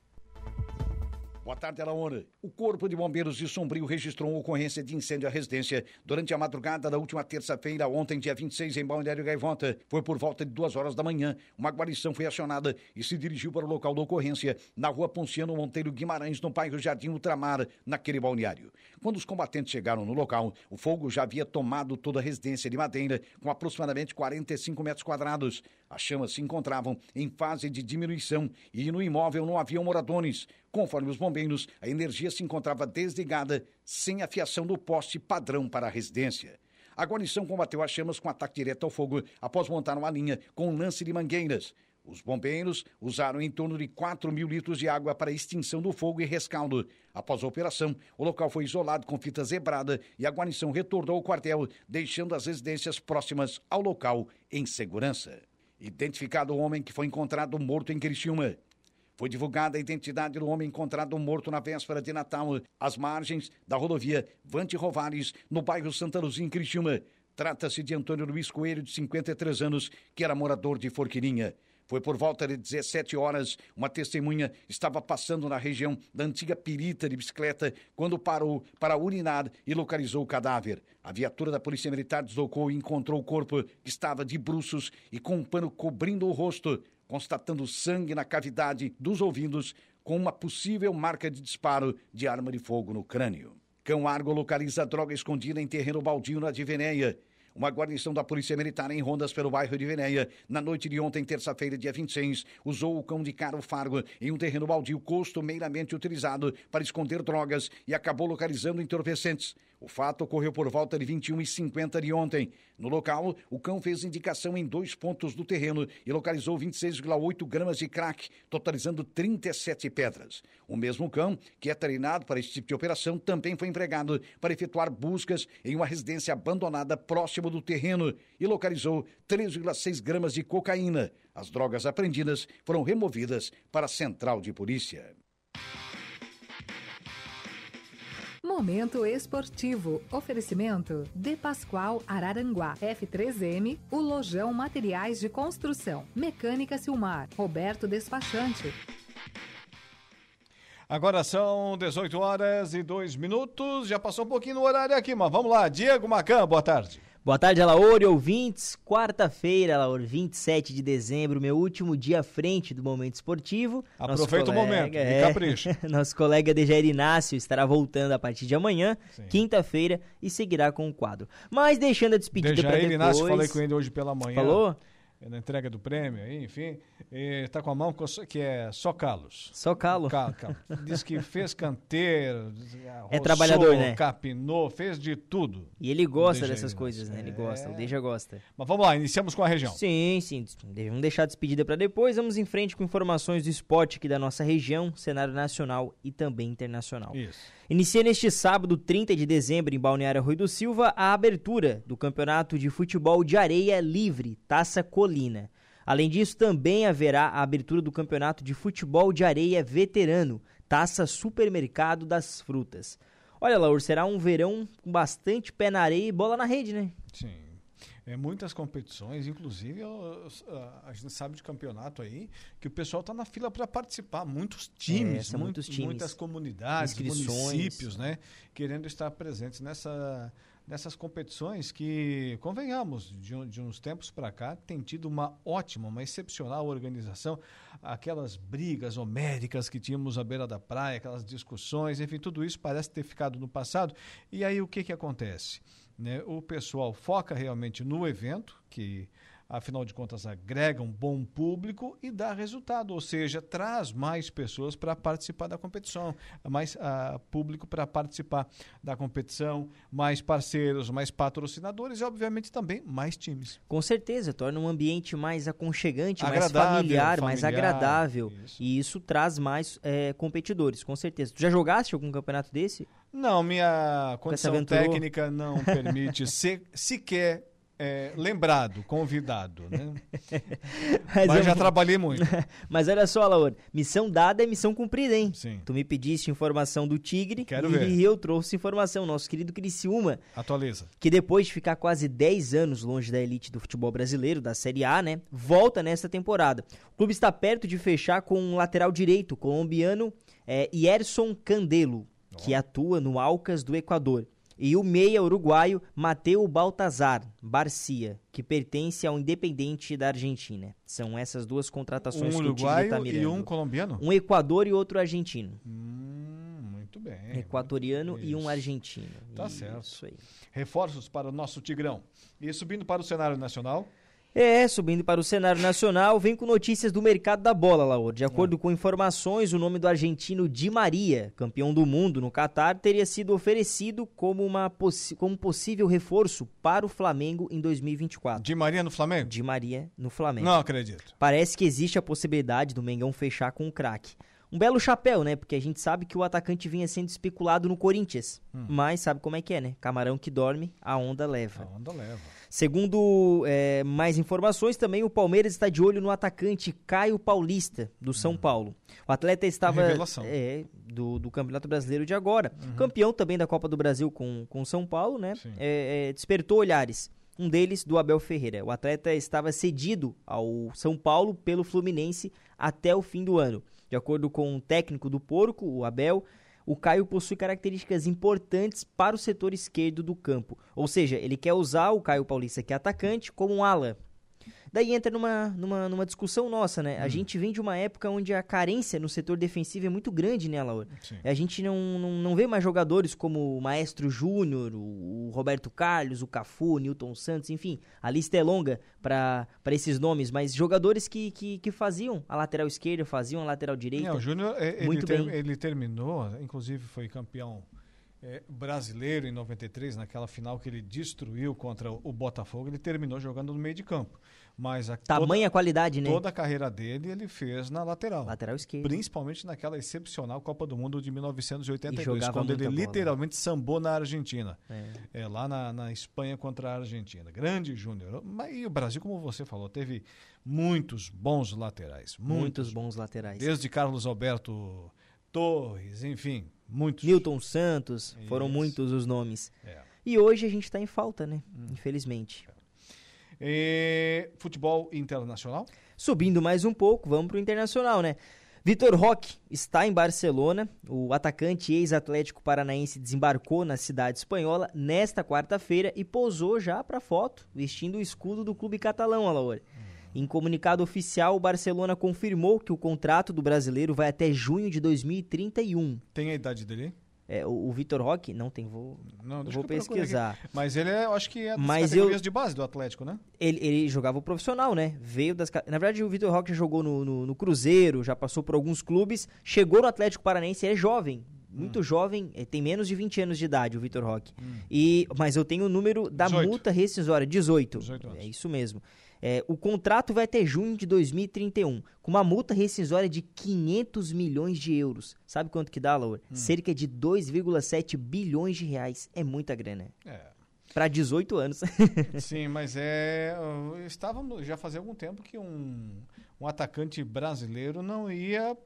S7: Boa tarde, Alaona. O Corpo de Bombeiros de Sombrio registrou uma ocorrência de incêndio à residência durante a madrugada da última terça-feira, ontem, dia 26, em Balneário Gaivota. Foi por volta de duas horas da manhã. Uma guarnição foi acionada e se dirigiu para o local da ocorrência, na rua Ponciano Monteiro Guimarães, no bairro Jardim Ultramar, naquele balneário. Quando os combatentes chegaram no local, o fogo já havia tomado toda a residência de madeira, com aproximadamente 45 metros quadrados. As chamas se encontravam em fase de diminuição e no imóvel não haviam moradores. Conforme os bombeiros, a energia se encontrava desligada, sem a fiação do poste padrão para a residência. A guarnição combateu as chamas com ataque direto ao fogo após montar uma linha com um lance de mangueiras. Os bombeiros usaram em torno de 4 mil litros de água para extinção do fogo e rescaldo. Após a operação, o local foi isolado com fita zebrada e a guarnição retornou ao quartel, deixando as residências próximas ao local em segurança. Identificado o homem que foi encontrado morto em Criciúma. Foi divulgada a identidade do homem encontrado morto na véspera de Natal, às margens da rodovia Vante Rovares, no bairro Santa Luzia, em Criciúma. Trata-se de Antônio Luiz Coelho, de 53 anos, que era morador de Forquilinha. Foi por volta de 17 horas, uma testemunha estava passando na região da antiga Pirita de bicicleta quando parou para urinar e localizou o cadáver. A viatura da Polícia Militar deslocou e encontrou o corpo que estava de bruços e com um pano cobrindo o rosto, constatando sangue na cavidade dos ouvidos com uma possível marca de disparo de arma de fogo no crânio. Cão Argo localiza droga escondida em terreno baldio na Divenéia. Uma guarnição da Polícia Militar em rondas pelo bairro de Venéia, na noite de ontem, terça-feira, dia 26, usou o cão de caro fargo em um terreno baldio costumeiramente utilizado para esconder drogas e acabou localizando entorpecentes. O fato ocorreu por volta de 21h50 de ontem. No local, o cão fez indicação em dois pontos do terreno e localizou 26,8 gramas de crack, totalizando 37 pedras. O mesmo cão, que é treinado para esse tipo de operação, também foi empregado para efetuar buscas em uma residência abandonada próximo do terreno e localizou 3,6 gramas de cocaína. As drogas apreendidas foram removidas para a central de polícia.
S6: Momento esportivo. Oferecimento De Pascoal Araranguá. F3M, o Lojão Materiais de Construção. Mecânica Silmar. Roberto Despachante.
S1: Agora são 18 horas e 2 minutos. Já passou um pouquinho no horário aqui, mas vamos lá. Diego Macan, boa tarde.
S8: Boa tarde, Alaor e ouvintes. Quarta-feira, Alaor, 27 de dezembro, meu último dia à frente do Momento Esportivo.
S1: Aproveita colega, o momento, é, capricha.
S8: Nosso colega Dejair Inácio estará voltando a partir de amanhã, quinta-feira, e seguirá com o quadro. Mas deixando a despedida para depois...
S1: Inácio, falei com ele hoje pela manhã.
S8: Falou?
S1: Na entrega do prêmio, enfim, está com a mão que é só Carlos.
S8: Só Carlos.
S1: Diz que fez canteiro,
S8: é trabalhador, né?
S1: capinou, fez de tudo.
S8: E ele gosta dessas coisas, né? Ele é... gosta, o Deja gosta.
S1: Mas vamos lá, iniciamos com a região.
S8: Sim, sim. Vamos deixar a despedida para depois. Vamos em frente com informações do esporte aqui da nossa região, cenário nacional e também internacional.
S1: Isso.
S8: Inicia neste sábado, 30 de dezembro, em Balneário Rui do Silva, a abertura do Campeonato de Futebol de Areia Livre, Taça Colina. Além disso, também haverá a abertura do Campeonato de Futebol de Areia Veterano, Taça Supermercado das Frutas. Olha, Laur, será um verão com bastante pé na areia e bola na rede, né?
S1: Sim. É, muitas competições, inclusive a, gente sabe de campeonato aí que o pessoal está na fila para participar, muitos times,
S8: é, muitos times,
S1: muitas comunidades, municípios, né, querendo estar presentes nessa nessas competições que, convenhamos, de, de uns tempos para cá, tem tido uma ótima, uma excepcional organização. Aquelas brigas homéricas que tínhamos à beira da praia, aquelas discussões, enfim, tudo isso parece ter ficado no passado. E aí o que, que acontece? né, o pessoal foca realmente no evento, que afinal de contas agrega um bom público e dá resultado, ou seja, traz mais pessoas para participar da competição, mais uh, público para participar da competição, mais parceiros, mais patrocinadores e, obviamente, também mais times.
S8: Com certeza, torna um ambiente mais aconchegante, agradável, mais familiar, familiar, mais agradável. Isso. E isso traz mais é, competidores, com certeza. Tu já jogaste algum campeonato desse?
S1: Não, minha condição técnica não permite se, sequer é, lembrado, convidado, né? Mas, Mas eu... já trabalhei muito.
S8: Mas olha só, Laura, missão dada é missão cumprida, hein?
S1: Sim.
S8: Tu me pediste informação do Tigre
S1: Quero
S8: e
S1: ver.
S8: eu trouxe informação, nosso querido Criciúma.
S1: Atualiza.
S8: Que depois de ficar quase 10 anos longe da elite do futebol brasileiro, da Série A, né? Volta nesta temporada. O clube está perto de fechar com um lateral direito colombiano, é, Yerson Candelo que atua no Alcas do Equador, e o meia uruguaio Mateu Baltazar Barcia, que pertence ao Independente da Argentina. São essas duas contratações
S1: um
S8: que o
S1: Tigre está mirando. e um colombiano?
S8: Um Equador e outro argentino.
S1: Hum, muito bem.
S8: Equatoriano
S1: isso.
S8: e um argentino.
S1: Tá
S8: isso
S1: certo.
S8: aí.
S1: Reforços para o nosso Tigrão. E subindo para o cenário nacional...
S8: É, subindo para o cenário nacional, vem com notícias do mercado da bola, Laor. De acordo é. com informações, o nome do argentino Di Maria, campeão do mundo no Catar, teria sido oferecido como, uma como possível reforço para o Flamengo em 2024.
S1: Di Maria no Flamengo?
S8: Di Maria no Flamengo.
S1: Não acredito.
S8: Parece que existe a possibilidade do Mengão fechar com o craque. Um belo chapéu, né? Porque a gente sabe que o atacante vinha sendo especulado no Corinthians. Hum. Mas sabe como é que é, né? Camarão que dorme, a onda leva.
S1: A onda leva.
S8: Segundo é, mais informações, também o Palmeiras está de olho no atacante Caio Paulista, do São uhum. Paulo. O atleta estava é, do, do Campeonato Brasileiro de agora. Uhum. Campeão também da Copa do Brasil com o São Paulo, né? É, é, despertou olhares. Um deles do Abel Ferreira. O atleta estava cedido ao São Paulo pelo Fluminense até o fim do ano. De acordo com o técnico do Porco, o Abel, o Caio possui características importantes para o setor esquerdo do campo. Ou seja, ele quer usar o Caio Paulista, que é atacante, como um ala. Daí entra numa, numa, numa discussão nossa, né? Hum. A gente vem de uma época onde a carência no setor defensivo é muito grande, né, Laura? Sim. A gente não, não, não vê mais jogadores como o Maestro Júnior, o, o, Roberto Carlos, o Cafu, o Newton Santos, enfim, a lista é longa para esses nomes, mas jogadores que, que, que, faziam a lateral esquerda, faziam a lateral direita. É,
S1: o Júnior, ele, ter, ele terminou, inclusive foi campeão é, brasileiro em 93, naquela final que ele destruiu contra o Botafogo, ele terminou jogando no meio de campo. Mas a,
S8: Tamanha
S1: toda,
S8: qualidade, né?
S1: Toda a carreira dele ele fez na lateral.
S8: Lateral esquerda.
S1: Principalmente naquela excepcional Copa do Mundo de 1982, quando ele literalmente sambou na Argentina. É. é lá na, na, Espanha contra a Argentina. Grande Júnior. E o Brasil, como você falou, teve muitos bons laterais. Muitos,
S8: muitos bons laterais.
S1: Desde Carlos Alberto Torres, enfim, muitos.
S8: Milton Santos, Isso. foram muitos os nomes. É. E hoje a gente está em falta, né? Hum. Infelizmente.
S1: E futebol internacional?
S8: Subindo mais um pouco, vamos para o internacional, né? Vitor Roque está em Barcelona. O atacante ex-atlético paranaense desembarcou na cidade espanhola nesta quarta-feira e posou já para foto, vestindo o escudo do clube catalão, Alaor. Hum. Em comunicado oficial, o Barcelona confirmou que o contrato do brasileiro vai até junho de 2031.
S1: Tem a idade dele?
S8: É, o, o Vitor Roque, não tem, vou, não, vou pesquisar.
S1: Mas ele é, acho que é das Mas eu, de base do Atlético, né?
S8: Ele, ele jogava o profissional, né? Veio das. Na verdade, o Vitor Roque já jogou no, no, no, Cruzeiro, já passou por alguns clubes, chegou no Atlético Paranaense, é jovem. Muito hum. jovem, é, tem menos de 20 anos de idade, o Vitor Roque. Hum. E, mas eu tenho o número da 18. multa rescisória, 18. 18 anos. É isso mesmo. É, o contrato vai até junho de 2031, com uma multa rescisória de 500 milhões de euros. Sabe quanto que dá, Laura? Hum. Cerca de 2,7 bilhões de reais. É muita grana. É. Para 18 anos.
S1: Sim, mas é. Estávamos já fazia algum tempo que um, um atacante brasileiro não ia,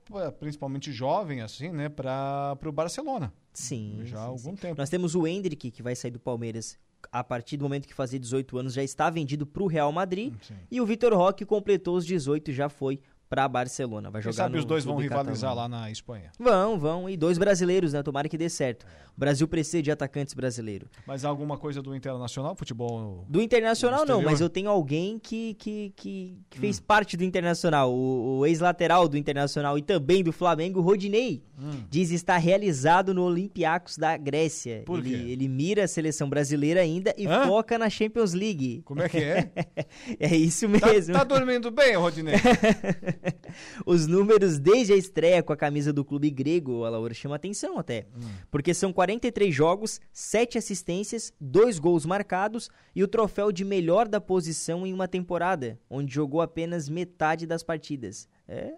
S1: principalmente jovem, assim, né, para o Barcelona.
S8: Sim.
S1: Já há algum
S8: sim.
S1: tempo.
S8: Nós temos o Hendrick, que vai sair do Palmeiras a partir do momento que fazia 18 anos, já está vendido para o Real Madrid. Sim. E o Vitor Roque completou os 18 e já foi para Barcelona. Vai jogar Quem
S1: sabe
S8: no
S1: os dois vão rivalizar lá na Espanha.
S8: Vão, vão. E dois brasileiros, né? Tomara que dê certo. O Brasil precisa de atacantes brasileiros.
S1: Mas alguma coisa do Internacional, futebol?
S8: Do Internacional não, mas eu tenho alguém que, que, que, que hum. fez parte do Internacional. O, o ex-lateral do Internacional e também do Flamengo, Rodinei, hum. diz estar realizado no Olympiacos da Grécia.
S1: Por quê?
S8: Ele, ele mira a seleção brasileira ainda e Hã? foca na Champions League.
S1: Como é que é?
S8: é isso
S1: tá,
S8: mesmo.
S1: Tá, tá dormindo bem, Rodinei?
S8: Os números desde a estreia com a camisa do clube grego, a Laura chama atenção até. Hum. Porque são 43 jogos, 7 assistências, 2 gols marcados e o troféu de melhor da posição em uma temporada, onde jogou apenas metade das partidas. É,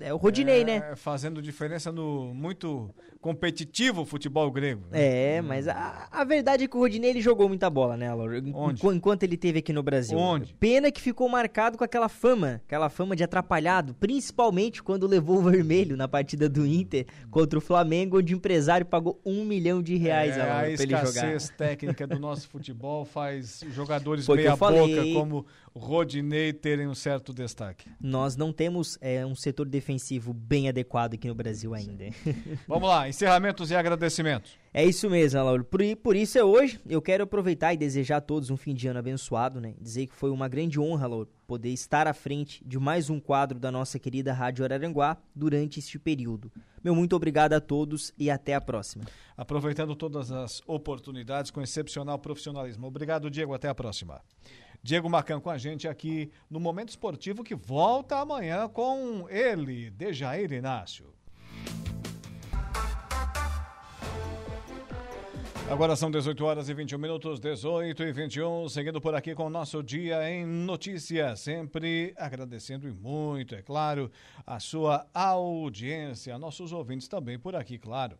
S8: é o Rodinei, né? é,
S1: né? Fazendo diferença no muito competitivo futebol grego.
S8: Né? É, mas a, a, verdade é que o Rodinei ele jogou muita bola, né, Laura? Onde? Enquanto ele teve aqui no Brasil.
S1: Onde?
S8: Pena que ficou marcado com aquela fama, aquela fama de atrapalhado, principalmente quando levou o vermelho na partida do Inter contra o Flamengo, onde o empresário pagou um milhão de reais
S1: é,
S8: a,
S1: a escassez técnica do nosso futebol faz jogadores meia-boca como Rodinei terem um certo destaque.
S8: Nós não temos é, um setor defensivo bem adequado aqui no Brasil ainda.
S1: Vamos lá, encerramentos e agradecimentos.
S8: É isso mesmo, Lauro. Por, por isso é hoje. Eu quero aproveitar e desejar a todos um fim de ano abençoado, né? Dizer que foi uma grande honra, Lauro, poder estar à frente de mais um quadro da nossa querida Rádio Araranguá durante este período. Meu muito obrigado a todos e até a próxima.
S1: Aproveitando todas as oportunidades com excepcional profissionalismo. Obrigado, Diego. Até a próxima. Diego Macan com a gente aqui no Momento Esportivo que volta amanhã com ele, Dejair Inácio. Agora são 18 horas e 21 minutos, 18 e 21, seguindo por aqui com o nosso Dia em Notícias, sempre agradecendo muito, é claro, a sua audiência, nossos ouvintes também por aqui, claro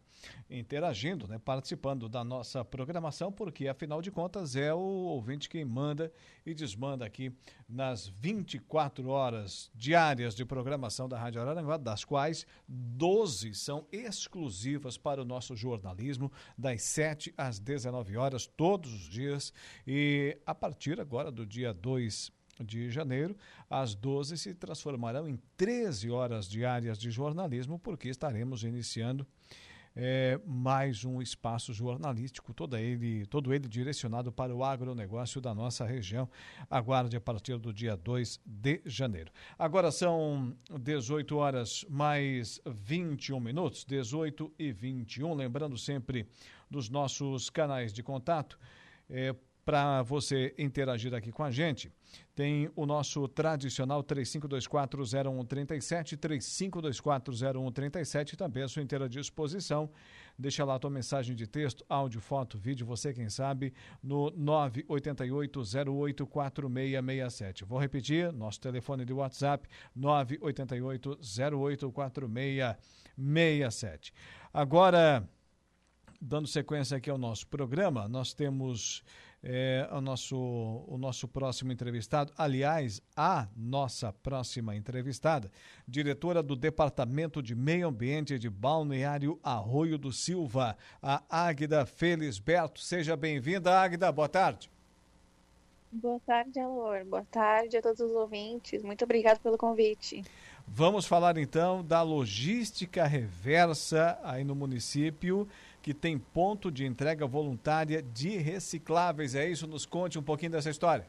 S1: interagindo, né, participando da nossa programação, porque afinal de contas é o ouvinte quem manda e desmanda aqui nas 24 horas diárias de programação da Rádio Araranguá, das quais 12 são exclusivas para o nosso jornalismo, das 7 às 19 horas, todos os dias, e a partir agora do dia 2 de janeiro, às 12 se transformarão em 13 horas diárias de jornalismo, porque estaremos iniciando é, mais um espaço jornalístico, todo ele, todo ele direcionado para o agronegócio da nossa região. Aguarde a partir do dia 2 de janeiro. Agora são 18 horas mais 21 minutos, 18 e 21. Lembrando sempre dos nossos canais de contato. É, para você interagir aqui com a gente, tem o nosso tradicional 35240137, 35240137, também à sua inteira disposição. Deixa lá a tua mensagem de texto, áudio, foto, vídeo, você quem sabe, no 988084667. Vou repetir, nosso telefone de WhatsApp, 988084667. Agora, dando sequência aqui ao nosso programa, nós temos é, o, nosso, o nosso próximo entrevistado, aliás, a nossa próxima entrevistada, diretora do Departamento de Meio Ambiente de Balneário Arroio do Silva, a Águida Felisberto. Seja bem-vinda, Águida. Boa tarde.
S9: Boa tarde, Alor. Boa tarde a todos os ouvintes. Muito obrigado pelo convite.
S1: Vamos falar então da logística reversa aí no município que tem ponto de entrega voluntária de recicláveis. É isso? Nos conte um pouquinho dessa história.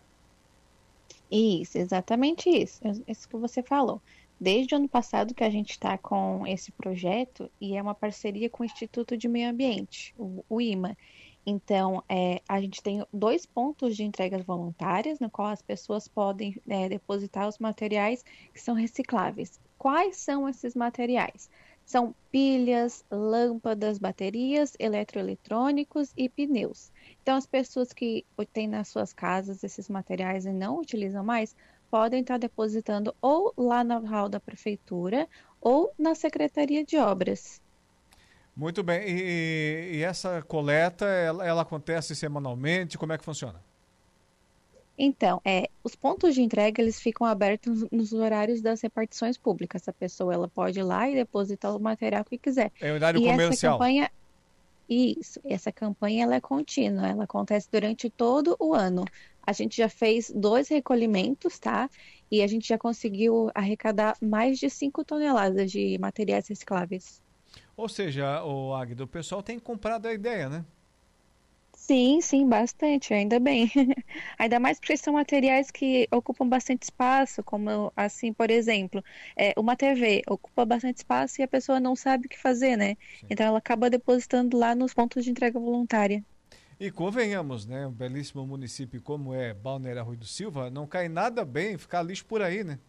S9: Isso, exatamente isso. Isso que você falou. Desde o ano passado que a gente está com esse projeto e é uma parceria com o Instituto de Meio Ambiente, o, o IMA. Então, é, a gente tem dois pontos de entregas voluntárias, no qual as pessoas podem é, depositar os materiais que são recicláveis. Quais são esses materiais? São pilhas, lâmpadas, baterias, eletroeletrônicos e pneus. Então, as pessoas que têm nas suas casas esses materiais e não utilizam mais, podem estar depositando ou lá na hall da prefeitura ou na Secretaria de Obras.
S1: Muito bem. E, e essa coleta, ela, ela acontece semanalmente? Como é que funciona?
S9: Então, é, os pontos de entrega eles ficam abertos nos horários das repartições públicas. A pessoa ela pode ir lá e depositar o material que quiser.
S1: É o horário e comercial.
S9: Essa campanha, isso, essa campanha ela é contínua, ela acontece durante todo o ano. A gente já fez dois recolhimentos, tá? E a gente já conseguiu arrecadar mais de 5 toneladas de materiais recicláveis.
S1: Ou seja, o Agdo, o pessoal tem comprado a ideia, né?
S9: Sim, sim, bastante, ainda bem. ainda mais porque são materiais que ocupam bastante espaço, como assim, por exemplo, é, uma TV ocupa bastante espaço e a pessoa não sabe o que fazer, né? Sim. Então ela acaba depositando lá nos pontos de entrega voluntária.
S1: E convenhamos, né? Um belíssimo município como é Balneário Rui do Silva, não cai nada bem ficar lixo por aí, né?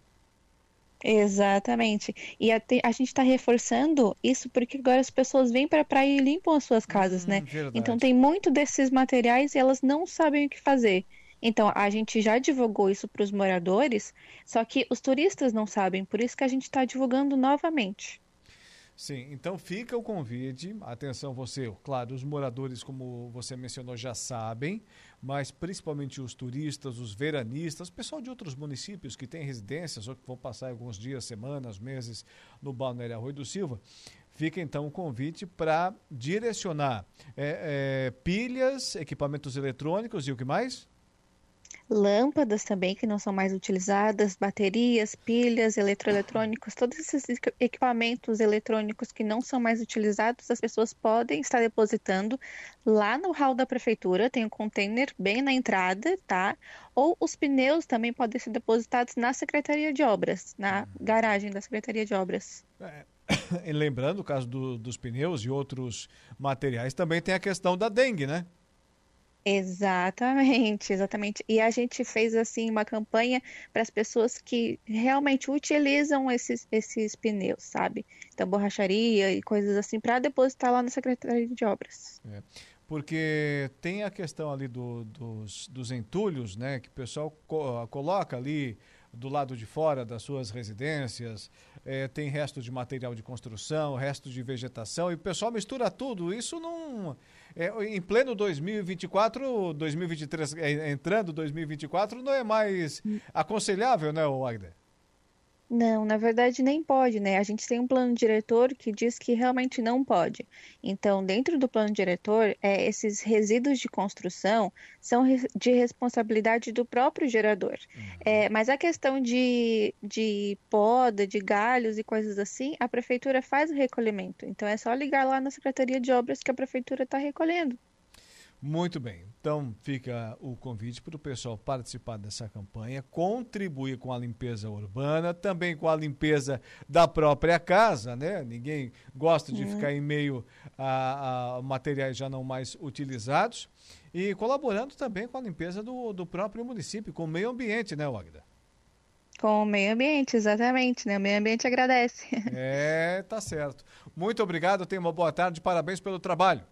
S9: Exatamente. E a, a gente está reforçando isso porque agora as pessoas vêm para a praia e limpam as suas casas, hum, né? Verdade. Então tem muito desses materiais e elas não sabem o que fazer. Então a gente já divulgou isso para os moradores, só que os turistas não sabem, por isso que a gente está divulgando novamente.
S1: Sim, então fica o convite. Atenção, você, claro, os moradores, como você mencionou, já sabem, mas principalmente os turistas, os veranistas, pessoal de outros municípios que têm residências ou que vão passar alguns dias, semanas, meses no Balneário Arroio do Silva. Fica então o convite para direcionar é, é, pilhas, equipamentos eletrônicos e o que mais?
S9: Lâmpadas também que não são mais utilizadas, baterias, pilhas, eletroeletrônicos, todos esses equipamentos eletrônicos que não são mais utilizados, as pessoas podem estar depositando lá no hall da prefeitura, tem um container bem na entrada, tá? Ou os pneus também podem ser depositados na Secretaria de Obras, na garagem da Secretaria de Obras. É.
S1: Lembrando o caso do, dos pneus e outros materiais, também tem a questão da dengue, né?
S9: Exatamente, exatamente. E a gente fez assim uma campanha para as pessoas que realmente utilizam esses, esses pneus, sabe? Então, borracharia e coisas assim, para depositar lá na Secretaria de Obras.
S1: É. Porque tem a questão ali do, dos, dos entulhos, né? Que o pessoal co coloca ali do lado de fora das suas residências, é, tem resto de material de construção, resto de vegetação, e o pessoal mistura tudo. Isso não. É, em pleno 2024, 2023, é, entrando 2024, não é mais aconselhável, né, Wagner?
S9: Não, na verdade nem pode, né? A gente tem um plano diretor que diz que realmente não pode. Então, dentro do plano diretor, é, esses resíduos de construção são de responsabilidade do próprio gerador. Uhum. É, mas a questão de, de poda, de galhos e coisas assim, a prefeitura faz o recolhimento. Então, é só ligar lá na Secretaria de Obras que a prefeitura está recolhendo.
S1: Muito bem. Então fica o convite para o pessoal participar dessa campanha, contribuir com a limpeza urbana, também com a limpeza da própria casa, né? Ninguém gosta de ficar em meio a, a, materiais já não mais utilizados e colaborando também com a limpeza do, do próprio município, com o meio ambiente, né, Wagda?
S9: Com o meio ambiente, exatamente, né? O meio ambiente agradece.
S1: É, tá certo. Muito obrigado, tenha uma boa tarde, parabéns pelo trabalho.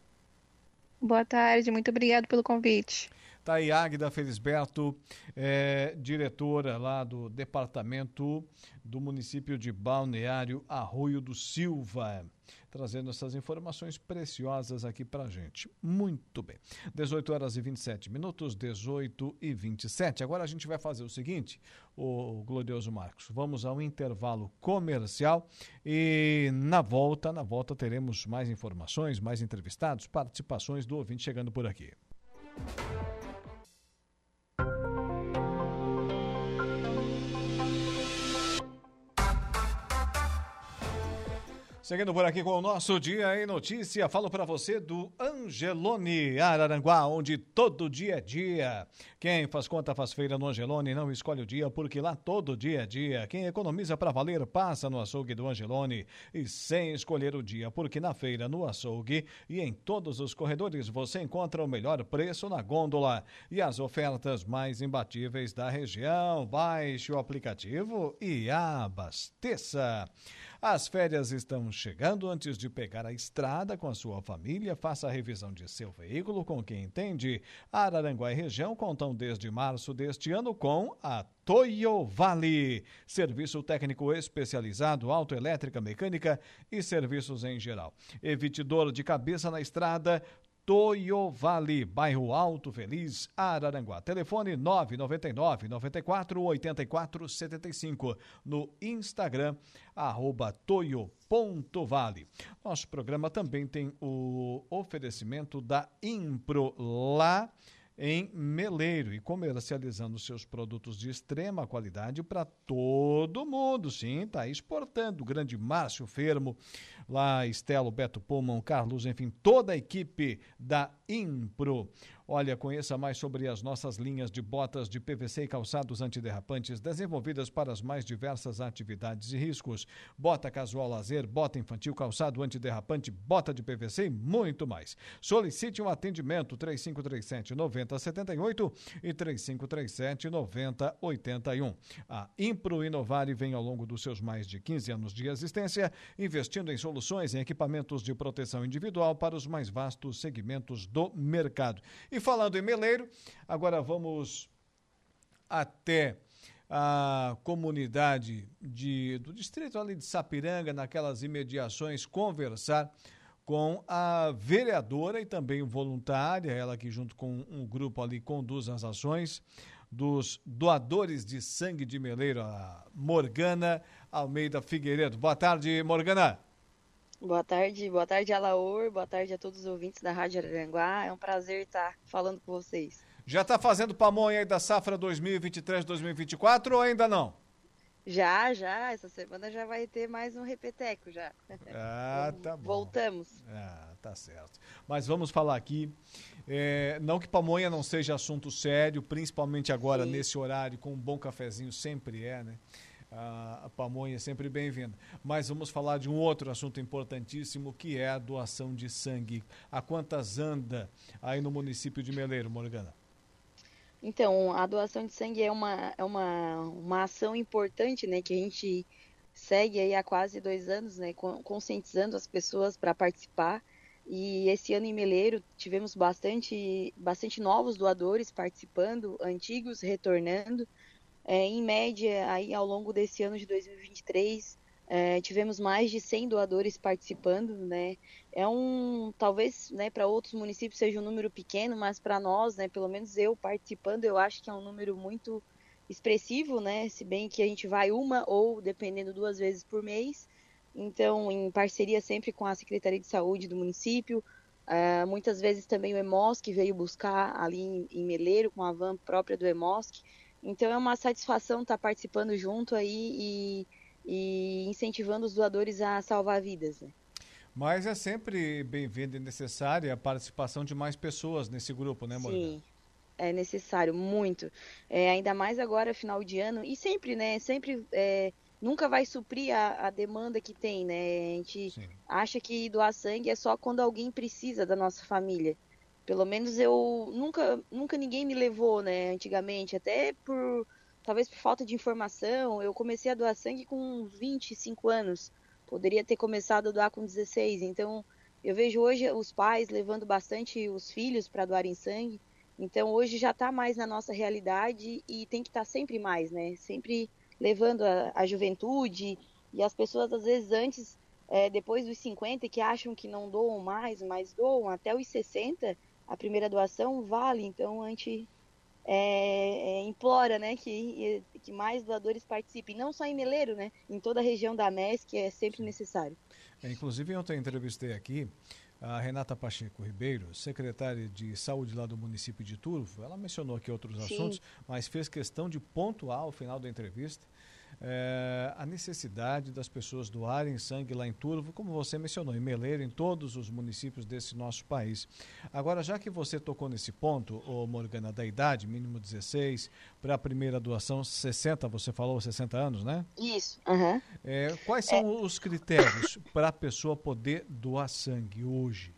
S9: Boa tarde, muito obrigado pelo convite.
S1: Tá aí Águida Felisberto, é, diretora lá do departamento do município de Balneário Arroio do Silva, trazendo essas informações preciosas aqui pra gente. Muito bem. 18 horas e 27 minutos, 18 e 27. Agora a gente vai fazer o seguinte, o glorioso Marcos, vamos ao intervalo comercial e na volta, na volta teremos mais informações, mais entrevistados, participações do ouvinte chegando por aqui. Seguindo por aqui com o nosso Dia em Notícia, falo para você do Angelone Araranguá, onde todo dia é dia. Quem faz conta faz feira no Angelone não escolhe o dia, porque lá todo dia é dia. Quem economiza para valer passa no açougue do Angelone e sem escolher o dia, porque na feira, no açougue e em todos os corredores você encontra o melhor preço na gôndola e as ofertas mais imbatíveis da região. Baixe o aplicativo e abasteça. As férias estão chegando. Antes de pegar a estrada com a sua família, faça a revisão de seu veículo com quem entende. Araranguá e região contam desde março deste ano com a Toyo Vale, serviço técnico especializado, autoelétrica, mecânica e serviços em geral. Evite dor de cabeça na estrada. Toyo Vale, bairro Alto Feliz, Araranguá. Telefone 999 94 84 75. No Instagram, arroba. Nosso programa também tem o oferecimento da Impro lá em Meleiro e comercializando seus produtos de extrema qualidade para todo mundo. Sim, está exportando. O grande Márcio Fermo, lá Estelo, Beto Pullman, Carlos, enfim, toda a equipe da Impro. Olha, conheça mais sobre as nossas linhas de botas de PVC e calçados antiderrapantes desenvolvidas para as mais diversas atividades e riscos. Bota casual lazer, bota infantil, calçado antiderrapante, bota de PVC e muito mais. Solicite um atendimento 3537 9078 e 3537 9081. A Impro Inovare vem ao longo dos seus mais de 15 anos de existência investindo em soluções e equipamentos de proteção individual para os mais vastos segmentos do mercado. E falando em Meleiro, agora vamos até a comunidade de, do distrito ali de Sapiranga, naquelas imediações, conversar com a vereadora e também voluntária, ela que junto com um grupo ali conduz as ações dos doadores de sangue de Meleiro, a Morgana Almeida Figueiredo. Boa tarde, Morgana.
S10: Boa tarde, boa tarde, Alaor, boa tarde a todos os ouvintes da Rádio Aranguá. É um prazer estar falando com vocês.
S1: Já está fazendo pamonha aí da safra 2023-2024 ou ainda não?
S10: Já, já. Essa semana já vai ter mais um repeteco já.
S1: Ah, tá bom.
S10: Voltamos.
S1: Ah, tá certo. Mas vamos falar aqui. É, não que pamonha não seja assunto sério, principalmente agora Sim. nesse horário com um bom cafezinho sempre é, né? A pamonha é sempre bem-vinda. Mas vamos falar de um outro assunto importantíssimo, que é a doação de sangue. A quantas anda aí no município de Meleiro, Morgana?
S10: Então, a doação de sangue é uma, é uma, uma ação importante, né, que a gente segue aí há quase dois anos, né, conscientizando as pessoas para participar. E esse ano em Meleiro tivemos bastante, bastante novos doadores participando, antigos retornando. É, em média, aí ao longo desse ano de 2023, é, tivemos mais de 100 doadores participando, né? É um, talvez, né, para outros municípios seja um número pequeno, mas para nós, né, pelo menos eu participando, eu acho que é um número muito expressivo, né? Se bem que a gente vai uma ou dependendo duas vezes por mês. Então, em parceria sempre com a Secretaria de Saúde do município, uh, muitas vezes também o EMOSC veio buscar ali em, em Meleiro com a van própria do EMOSC. Então é uma satisfação estar participando junto aí e, e incentivando os doadores a salvar vidas. Né?
S1: Mas é sempre bem-vinda e necessária a participação de mais pessoas nesse grupo, né, Morgana?
S10: Sim, é necessário, muito. É, ainda mais agora, final de ano, e sempre, né? Sempre é, nunca vai suprir a, a, demanda que tem, né? A gente Sim. acha que doar sangue é só quando alguém precisa da nossa família. Pelo menos eu nunca, nunca ninguém me levou, né, antigamente, até por talvez por falta de informação. Eu comecei a doar sangue com uns 25 anos. Poderia ter começado a doar com 16. Então, eu vejo hoje os pais levando bastante os filhos para doarem sangue. Então, hoje já está mais na nossa realidade e tem que estar tá sempre mais, né? Sempre levando a, a, juventude e as pessoas, às vezes, antes, é, depois dos 50, que acham que não doam mais, mas doam até os 60 a primeira doação vale, então a gente é, é, implora né, que, que mais doadores participem, não só em Meleiro, né, em toda a região da MESC é sempre necessário.
S1: É, inclusive, ontem entrevistei aqui a Renata Pacheco Ribeiro, secretária de saúde lá do município de Turvo. Ela mencionou aqui outros Sim. assuntos, mas fez questão de pontuar ao final da entrevista é, a necessidade das pessoas doarem sangue lá em Turvo, como você mencionou, em Meleiro, em todos os municípios desse nosso país. Agora, já que você tocou nesse ponto, ô Morgana, da idade, mínimo 16, para a primeira doação 60, você falou 60 anos, né?
S10: Isso. Uhum.
S1: É, quais são é... os critérios para a pessoa poder doar sangue hoje?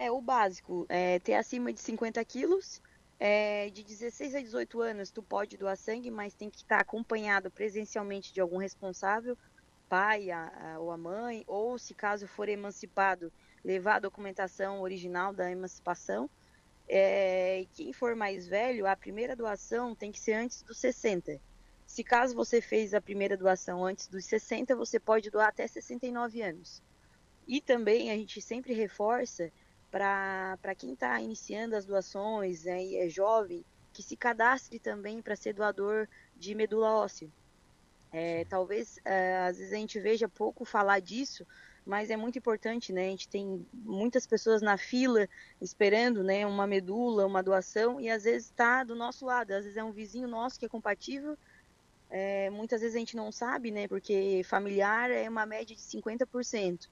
S10: É o básico, é ter acima de 50 quilos, é, de 16 a 18 anos, tu pode doar sangue, mas tem que estar acompanhado presencialmente de algum responsável, pai a, a, ou a mãe, ou se caso for emancipado, levar a documentação original da emancipação. É, quem for mais velho, a primeira doação tem que ser antes dos 60. Se caso você fez a primeira doação antes dos 60, você pode doar até 69 anos. E também a gente sempre reforça para quem está iniciando as doações né, e é jovem, que se cadastre também para ser doador de medula óssea. É, talvez é, às vezes a gente veja pouco falar disso, mas é muito importante, né? A gente tem muitas pessoas na fila esperando, né, uma medula, uma doação e às vezes está do nosso lado, às vezes é um vizinho nosso que é compatível. É, muitas vezes a gente não sabe, né? Porque familiar é uma média de 50%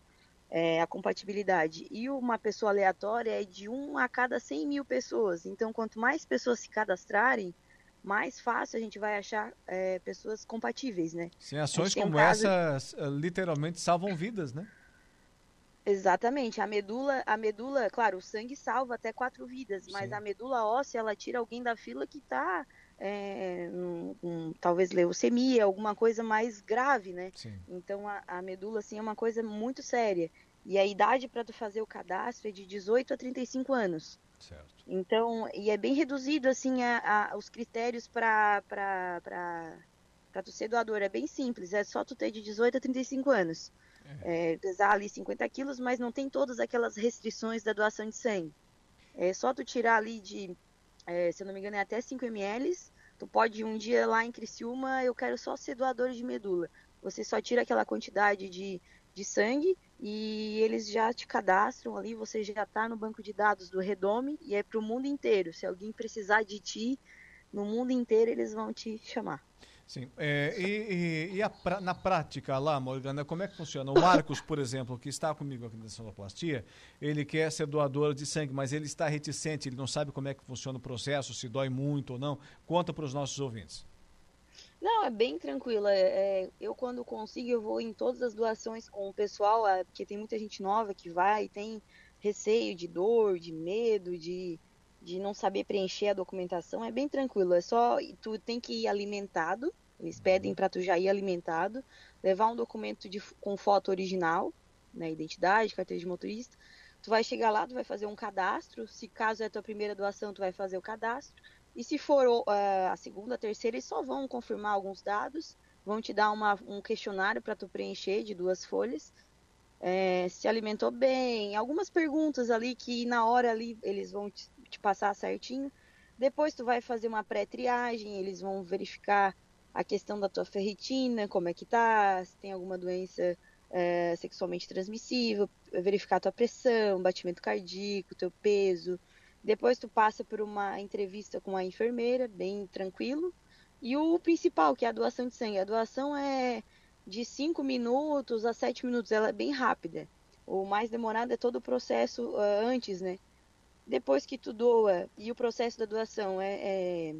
S10: é, a compatibilidade. E uma pessoa aleatória é de 1 a cada 100 mil pessoas. Então, quanto mais pessoas se cadastrarem, mais fácil a gente vai achar é, pessoas compatíveis, né?
S1: Sim, ações como um caso... essas eh, literalmente salvam vidas, né?
S10: Exatamente. A medula, a medula, claro, o sangue salva até quatro vidas, mas Sim. a medula óssea, ela tira alguém da fila que está é, um, um, talvez leucemia, alguma coisa mais grave, né? Sim. Então a, a, medula assim é uma coisa muito séria. E a idade para tu fazer o cadastro é de 18 a 35 anos. Certo. Então, e é bem reduzido assim a, a os critérios para para tu ser doador, é bem simples, é só tu ter de 18 a 35 anos. É. É, pesar ali 50 quilos, mas não tem todas aquelas restrições da doação de sangue. É só tu tirar ali de é, se eu não me engano, é até 5 ml. Tu pode um dia lá em Criciúma, eu quero só ser doador de medula. Você só tira aquela quantidade de, de sangue e eles já te cadastram ali, você já está no banco de dados do Redome e é para o mundo inteiro. Se alguém precisar de ti, no mundo inteiro eles vão te chamar.
S1: Sim. É, e, e, e a, na prática lá, Morgana, como é que funciona? O Marcos, por exemplo, que está comigo aqui na sonoplastia, ele quer ser doador de sangue, mas ele está reticente, ele não sabe como é que funciona o processo, se dói muito ou não. Conta para os nossos ouvintes.
S10: Não, é bem tranquila. É, eu, quando consigo, eu vou em todas as doações com o pessoal, é, porque tem muita gente nova que vai e tem receio de dor, de medo, de, de não saber preencher a documentação. É bem tranquilo. É só. Tu tem que ir alimentado. Eles pedem para tu já ir alimentado, levar um documento de, com foto original, né, identidade, carteira de motorista. Tu vai chegar lá, tu vai fazer um cadastro. Se caso é tua primeira doação, tu vai fazer o cadastro e se for uh, a segunda, a terceira, eles só vão confirmar alguns dados, vão te dar uma, um questionário para tu preencher de duas folhas. É, se alimentou bem, algumas perguntas ali que na hora ali eles vão te, te passar certinho. Depois tu vai fazer uma pré-triagem, eles vão verificar a questão da tua ferritina, como é que tá, se tem alguma doença é, sexualmente transmissível, verificar tua pressão, batimento cardíaco, teu peso, depois tu passa por uma entrevista com a enfermeira, bem tranquilo. E o principal, que é a doação de sangue. A doação é de 5 minutos a 7 minutos, ela é bem rápida. O mais demorado é todo o processo uh, antes, né? Depois que tu doa, e o processo da doação é, é,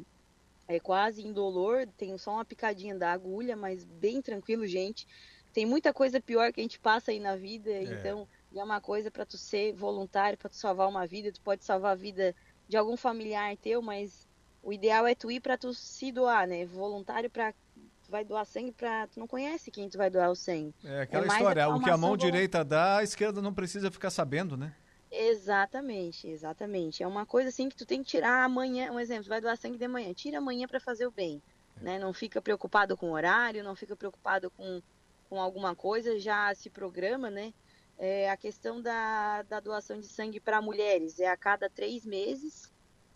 S10: é quase indolor, tem só uma picadinha da agulha, mas bem tranquilo, gente. Tem muita coisa pior que a gente passa aí na vida, é. então é uma coisa para tu ser voluntário, para tu salvar uma vida, tu pode salvar a vida de algum familiar teu, mas o ideal é tu ir para tu se doar, né? Voluntário para tu vai doar sangue para tu não conhece quem tu vai doar o sangue.
S1: É aquela é história, o que a mão direita dá, a esquerda não precisa ficar sabendo, né?
S10: Exatamente, exatamente. É uma coisa assim que tu tem que tirar amanhã, um exemplo, vai doar sangue de manhã, tira amanhã para fazer o bem, é. né? Não fica preocupado com o horário, não fica preocupado com, com alguma coisa, já se programa, né? é, a questão da, da doação de sangue para mulheres é a cada três meses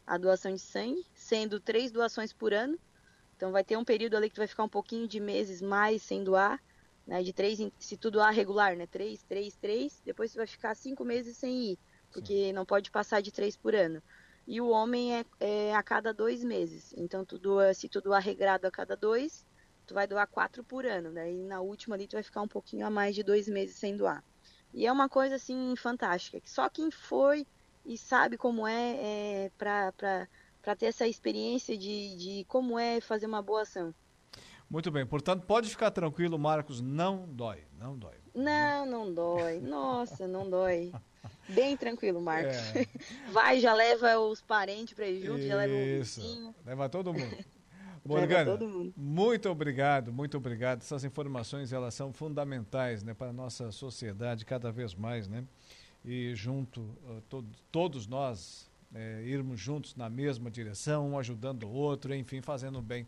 S10: a doação de sangue, sendo três doações por ano. Então vai ter um período ali que tu vai ficar um pouquinho de meses mais sem doar, né? De três, se tu doar regular, né? Três, três, três. Depois tu vai ficar cinco meses sem ir, porque Sim. não pode passar de três por ano. E o homem é, é, a cada dois meses. Então tu doa, se tu doar regrado a cada dois, tu vai doar quatro por ano. Daí né? na última ali tu vai ficar um pouquinho a mais de dois meses sem doar. E é uma coisa assim fantástica, que só quem foi e sabe como é, é para ter essa experiência de, de como é fazer uma boa ação.
S1: Muito bem, portanto, pode ficar tranquilo, Marcos, não dói, não dói.
S10: Não, não dói. Nossa, não dói. Bem tranquilo, Marcos. É. Vai, já leva os parentes para ir junto, Isso. já leva o vizinho.
S1: Leva todo mundo. Morgana, muito obrigado, muito obrigado. Essas informações elas são fundamentais né, para a nossa sociedade cada vez mais, né? E junto, to todos nós é, irmos juntos na mesma direção, um ajudando o outro, enfim, fazendo bem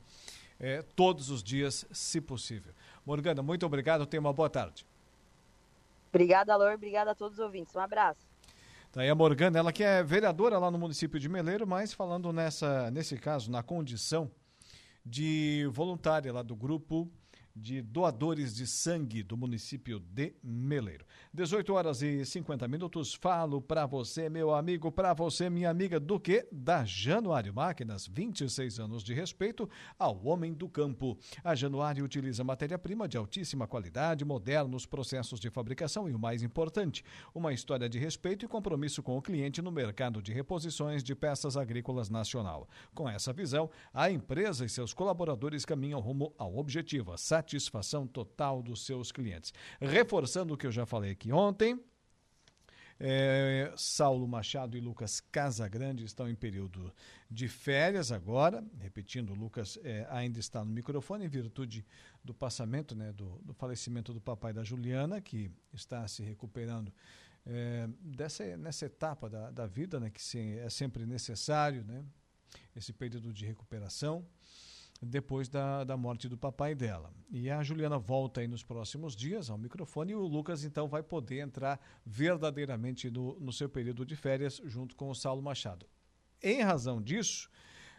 S1: é, todos os dias, se possível. Morgana, muito obrigado, tenha uma boa tarde.
S10: Obrigada, Lor, obrigada a todos os ouvintes. Um abraço.
S1: Tá aí a Morgana, ela que é vereadora lá no município de Meleiro, mas falando nessa, nesse caso, na condição de voluntária lá do grupo de doadores de sangue do município de Meleiro. 18 horas e 50 minutos. Falo para você, meu amigo, para você, minha amiga, do que? Da Januário Máquinas, 26 anos de respeito ao homem do campo. A Januário utiliza matéria-prima de altíssima qualidade, modernos processos de fabricação e o mais importante, uma história de respeito e compromisso com o cliente no mercado de reposições de peças agrícolas nacional. Com essa visão, a empresa e seus colaboradores caminham rumo ao objetivo, a satisfação total dos seus clientes. Reforçando o que eu já falei aqui ontem, é, Saulo Machado e Lucas Casagrande estão em período de férias agora. Repetindo, Lucas é, ainda está no microfone em virtude do passamento, né, do, do, falecimento do papai da Juliana, que está se recuperando é, dessa, nessa etapa da, da vida, né, que se, é sempre necessário, né, esse período de recuperação depois da, da morte do papai dela. E a Juliana volta aí nos próximos dias ao microfone e o Lucas então vai poder entrar verdadeiramente no, no seu período de férias junto com o Saulo Machado. Em razão disso,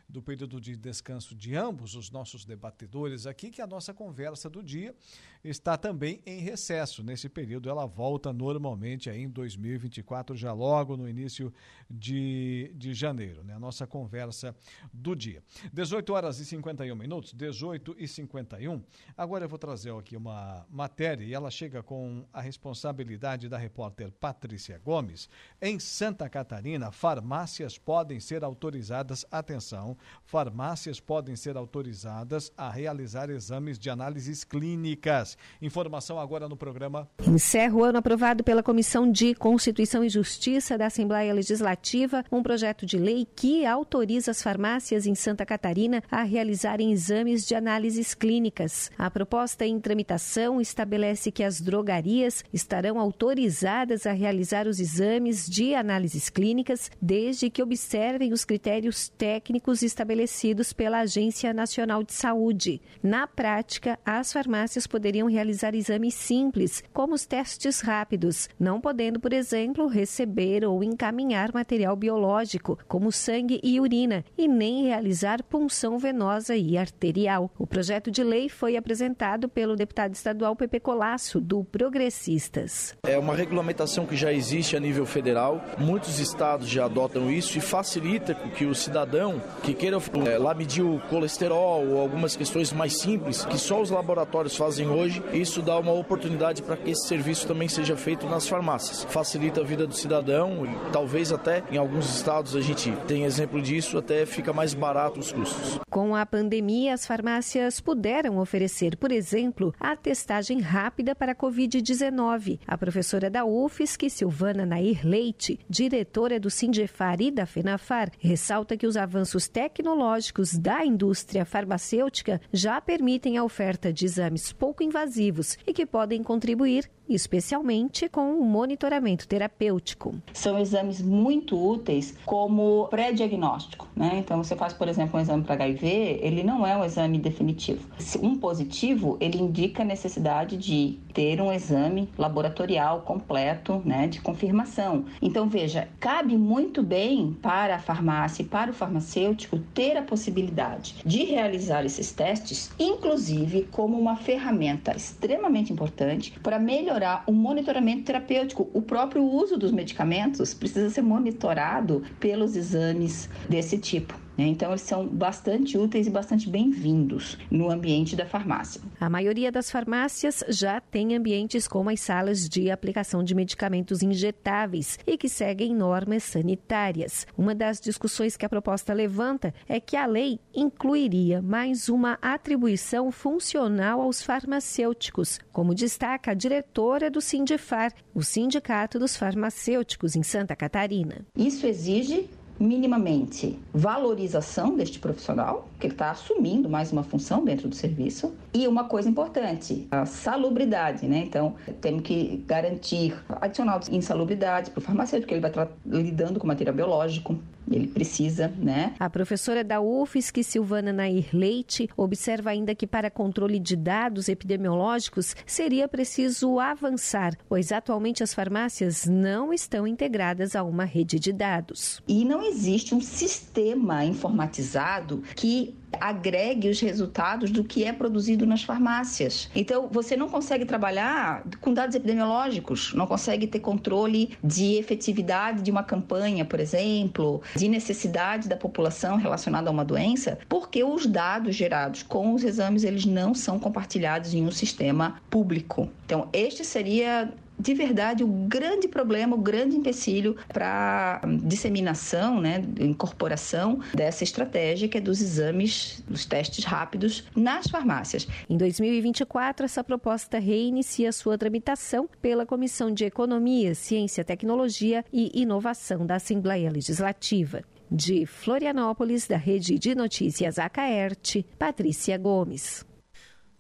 S1: do período de descanso de ambos os nossos debatedores aqui, que a nossa conversa do dia está também em recesso. Nesse período, ela volta normalmente aí em 2024, já logo no início de, de janeiro, né? A nossa conversa do dia. 18 horas e 51 minutos, 18 e 51. Agora eu vou trazer aqui uma matéria e ela chega com a responsabilidade da repórter Patrícia Gomes. Em Santa Catarina, farmácias podem ser autorizadas, atenção, farmácias podem ser autorizadas a realizar exames de análises clínicas. Informação agora no programa.
S11: Encerra o ano aprovado pela Comissão de Constituição e Justiça da Assembleia Legislativa um projeto de lei que autoriza as farmácias em Santa Catarina a realizarem exames de análises clínicas. A proposta em tramitação estabelece que as drogarias estarão autorizadas a realizar os exames de análises clínicas desde que observem os critérios técnicos estabelecidos pela Agência Nacional de Saúde. Na prática, as farmácias poderiam realizar exames simples, como os testes rápidos, não podendo, por exemplo, receber ou encaminhar material biológico, como sangue e urina, e nem realizar punção venosa e arterial. O projeto de lei foi apresentado pelo deputado estadual Pepe Colasso, do Progressistas.
S12: É uma regulamentação que já existe a nível federal, muitos estados já adotam isso e facilita que o cidadão que queira é, lá medir o colesterol ou algumas questões mais simples que só os laboratórios fazem hoje, isso dá uma oportunidade para que esse serviço também seja feito nas farmácias. Facilita a vida do cidadão e talvez até em alguns estados a gente tem exemplo disso, até fica mais barato os custos.
S11: Com a pandemia, as farmácias puderam oferecer, por exemplo, a testagem rápida para a Covid-19. A professora da UFSC, Silvana Nair Leite, diretora do Sindefar e da FENAFAR, ressalta que os avanços tecnológicos da indústria farmacêutica já permitem a oferta de exames pouco invasivos e que podem contribuir especialmente com o monitoramento terapêutico.
S13: São exames muito úteis como pré-diagnóstico, né? Então você faz, por exemplo, um exame para HIV, ele não é um exame definitivo. Um positivo, ele indica a necessidade de ter um exame laboratorial completo, né, de confirmação. Então veja, cabe muito bem para a farmácia e para o farmacêutico ter a possibilidade de realizar esses testes, inclusive como uma ferramenta extremamente importante para melhorar melhorar o monitoramento terapêutico. O próprio uso dos medicamentos precisa ser monitorado pelos exames desse tipo. Né? Então, eles são bastante úteis e bastante bem-vindos no ambiente da farmácia.
S11: A maioria das farmácias já tem ambientes como as salas de aplicação de medicamentos injetáveis e que seguem normas sanitárias. Uma das discussões que a proposta levanta é que a lei incluiria mais uma atribuição funcional aos farmacêuticos, como destaca a diretora do Sindifar, o Sindicato dos Farmacêuticos em Santa Catarina.
S13: Isso exige minimamente valorização deste profissional, que ele está assumindo mais uma função dentro do serviço, e uma coisa importante, a salubridade, né? Então, temos que garantir adicional de insalubridade para o farmacêutico, ele vai estar lidando com material biológico, ele precisa, né?
S11: A professora da UFSC, Silvana Nair Leite, observa ainda que para controle de dados epidemiológicos seria preciso avançar, pois atualmente as farmácias não estão integradas a uma rede de dados.
S13: E não existe um sistema informatizado que agregue os resultados do que é produzido nas farmácias. Então, você não consegue trabalhar com dados epidemiológicos, não consegue ter controle de efetividade de uma campanha, por exemplo, de necessidade da população relacionada a uma doença, porque os dados gerados com os exames eles não são compartilhados em um sistema público. Então, este seria de verdade, o grande problema, o grande empecilho para disseminação, né, incorporação dessa estratégia que é dos exames, dos testes rápidos nas farmácias.
S11: Em 2024, essa proposta reinicia sua tramitação pela Comissão de Economia, Ciência, Tecnologia e Inovação da Assembleia Legislativa. De Florianópolis, da Rede de Notícias Acaerte, Patrícia Gomes.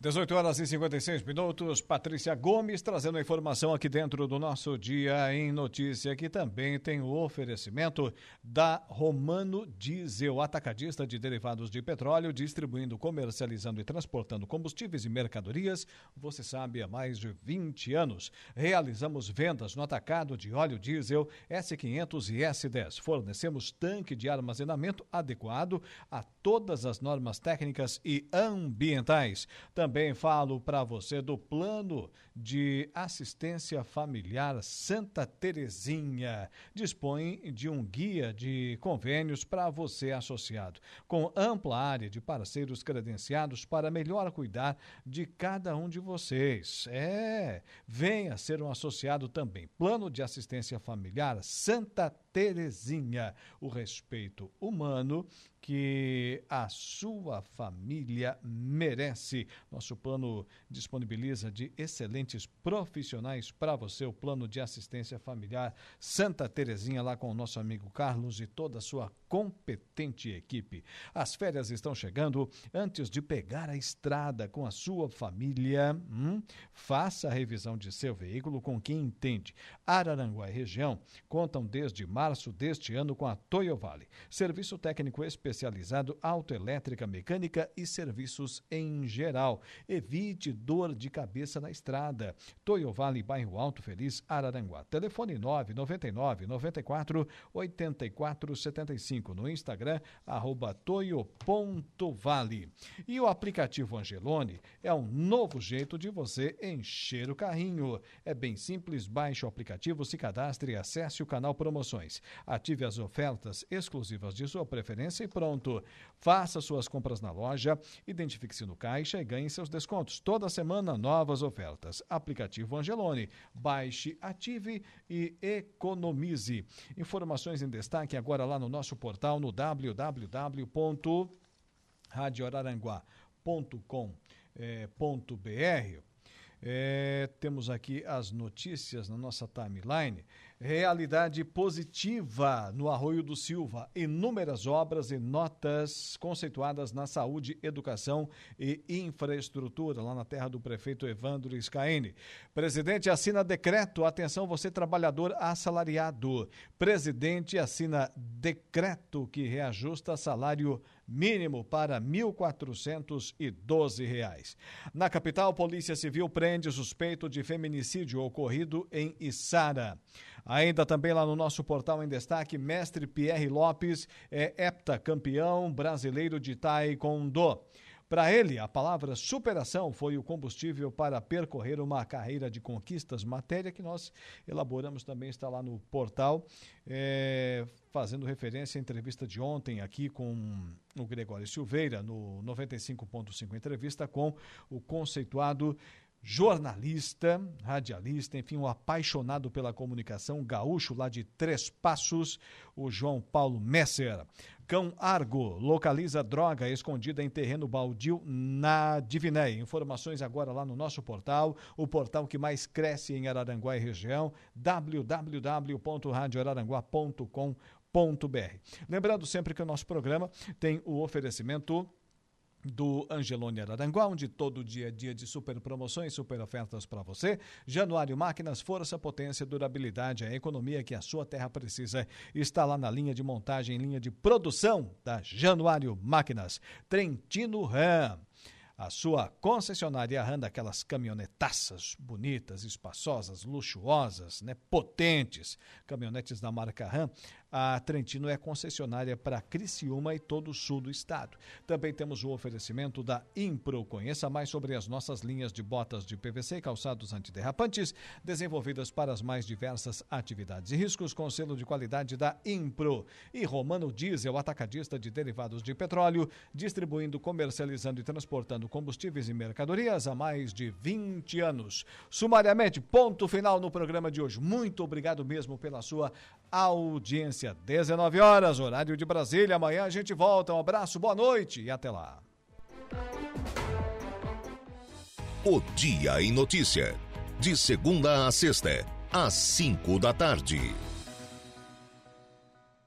S1: 18 horas e 56 minutos. Patrícia Gomes trazendo a informação aqui dentro do nosso Dia em Notícia, que também tem o oferecimento da Romano Diesel, atacadista de derivados de petróleo, distribuindo, comercializando e transportando combustíveis e mercadorias. Você sabe, há mais de 20 anos. Realizamos vendas no atacado de óleo diesel S500 e S10. Fornecemos tanque de armazenamento adequado a todas as normas técnicas e ambientais. Também também falo para você do plano de assistência familiar Santa Terezinha. Dispõe de um guia de convênios para você associado, com ampla área de parceiros credenciados para melhor cuidar de cada um de vocês. É, venha ser um associado também. Plano de assistência familiar Santa Terezinha. O respeito humano que a sua família merece. Nosso plano disponibiliza de excelentes profissionais para você, o plano de assistência familiar Santa Terezinha, lá com o nosso amigo Carlos e toda a sua competente equipe. As férias estão chegando. Antes de pegar a estrada com a sua família, hum, faça a revisão de seu veículo com quem entende. Araranguá e região contam desde março deste ano com a Toyo Vale, serviço técnico especial especializado, autoelétrica, mecânica e serviços em geral. Evite dor de cabeça na estrada. Toyo Vale, bairro Alto Feliz, Araranguá. Telefone 999 94 84 75. No Instagram, arroba toyo.vale. E o aplicativo Angelone é um novo jeito de você encher o carrinho. É bem simples, baixe o aplicativo, se cadastre e acesse o canal Promoções. Ative as ofertas exclusivas de sua preferência e pronto pronto. Faça suas compras na loja, identifique-se no caixa e ganhe seus descontos. Toda semana, novas ofertas. Aplicativo Angelone. Baixe, ative e economize. Informações em destaque agora lá no nosso portal no www.radioraranguá.com.br. É, temos aqui as notícias na nossa timeline. Realidade positiva no Arroio do Silva. Inúmeras obras e notas conceituadas na saúde, educação e infraestrutura, lá na terra do prefeito Evandro Scaini. Presidente assina decreto. Atenção, você trabalhador assalariado. Presidente assina decreto que reajusta salário mínimo para R$ 1.412. Na capital, Polícia Civil prende suspeito de feminicídio ocorrido em Içara. Ainda também lá no nosso portal em destaque, mestre Pierre Lopes é heptacampeão brasileiro de taekwondo. Para ele, a palavra superação foi o combustível para percorrer uma carreira de conquistas, matéria que nós elaboramos também, está lá no portal, é, fazendo referência à entrevista de ontem aqui com o Gregório Silveira, no 95.5 entrevista com o conceituado jornalista, radialista, enfim, um apaixonado pela comunicação, gaúcho lá de Três Passos, o João Paulo Messer. Cão Argo localiza droga escondida em terreno baldio na Divinéia. Informações agora lá no nosso portal, o portal que mais cresce em Araranguá e região, www.radioararanguá.com.br. Lembrando sempre que o nosso programa tem o oferecimento do Angelone Araranguá, onde todo dia é dia de super promoções, super ofertas para você. Januário Máquinas, força, potência, durabilidade, a economia que a sua terra precisa está lá na linha de montagem, linha de produção da Januário Máquinas. Trentino Ram a sua concessionária RAM daquelas caminhonetaças bonitas, espaçosas, luxuosas, né, potentes, caminhonetes da marca RAM, a Trentino é concessionária para Criciúma e todo o sul do estado. Também temos o oferecimento da Impro. Conheça mais sobre as nossas linhas de botas de PVC e calçados antiderrapantes, desenvolvidas para as mais diversas atividades e riscos, com selo de qualidade da Impro. E Romano Diesel, atacadista de derivados de petróleo, distribuindo, comercializando e transportando combustíveis e mercadorias há mais de 20 anos. Sumariamente, ponto final no programa de hoje. Muito obrigado mesmo pela sua audiência. 19 horas, horário de Brasília. Amanhã a gente volta. Um abraço, boa noite e até lá.
S4: O Dia em Notícia. De segunda a sexta, às 5 da tarde.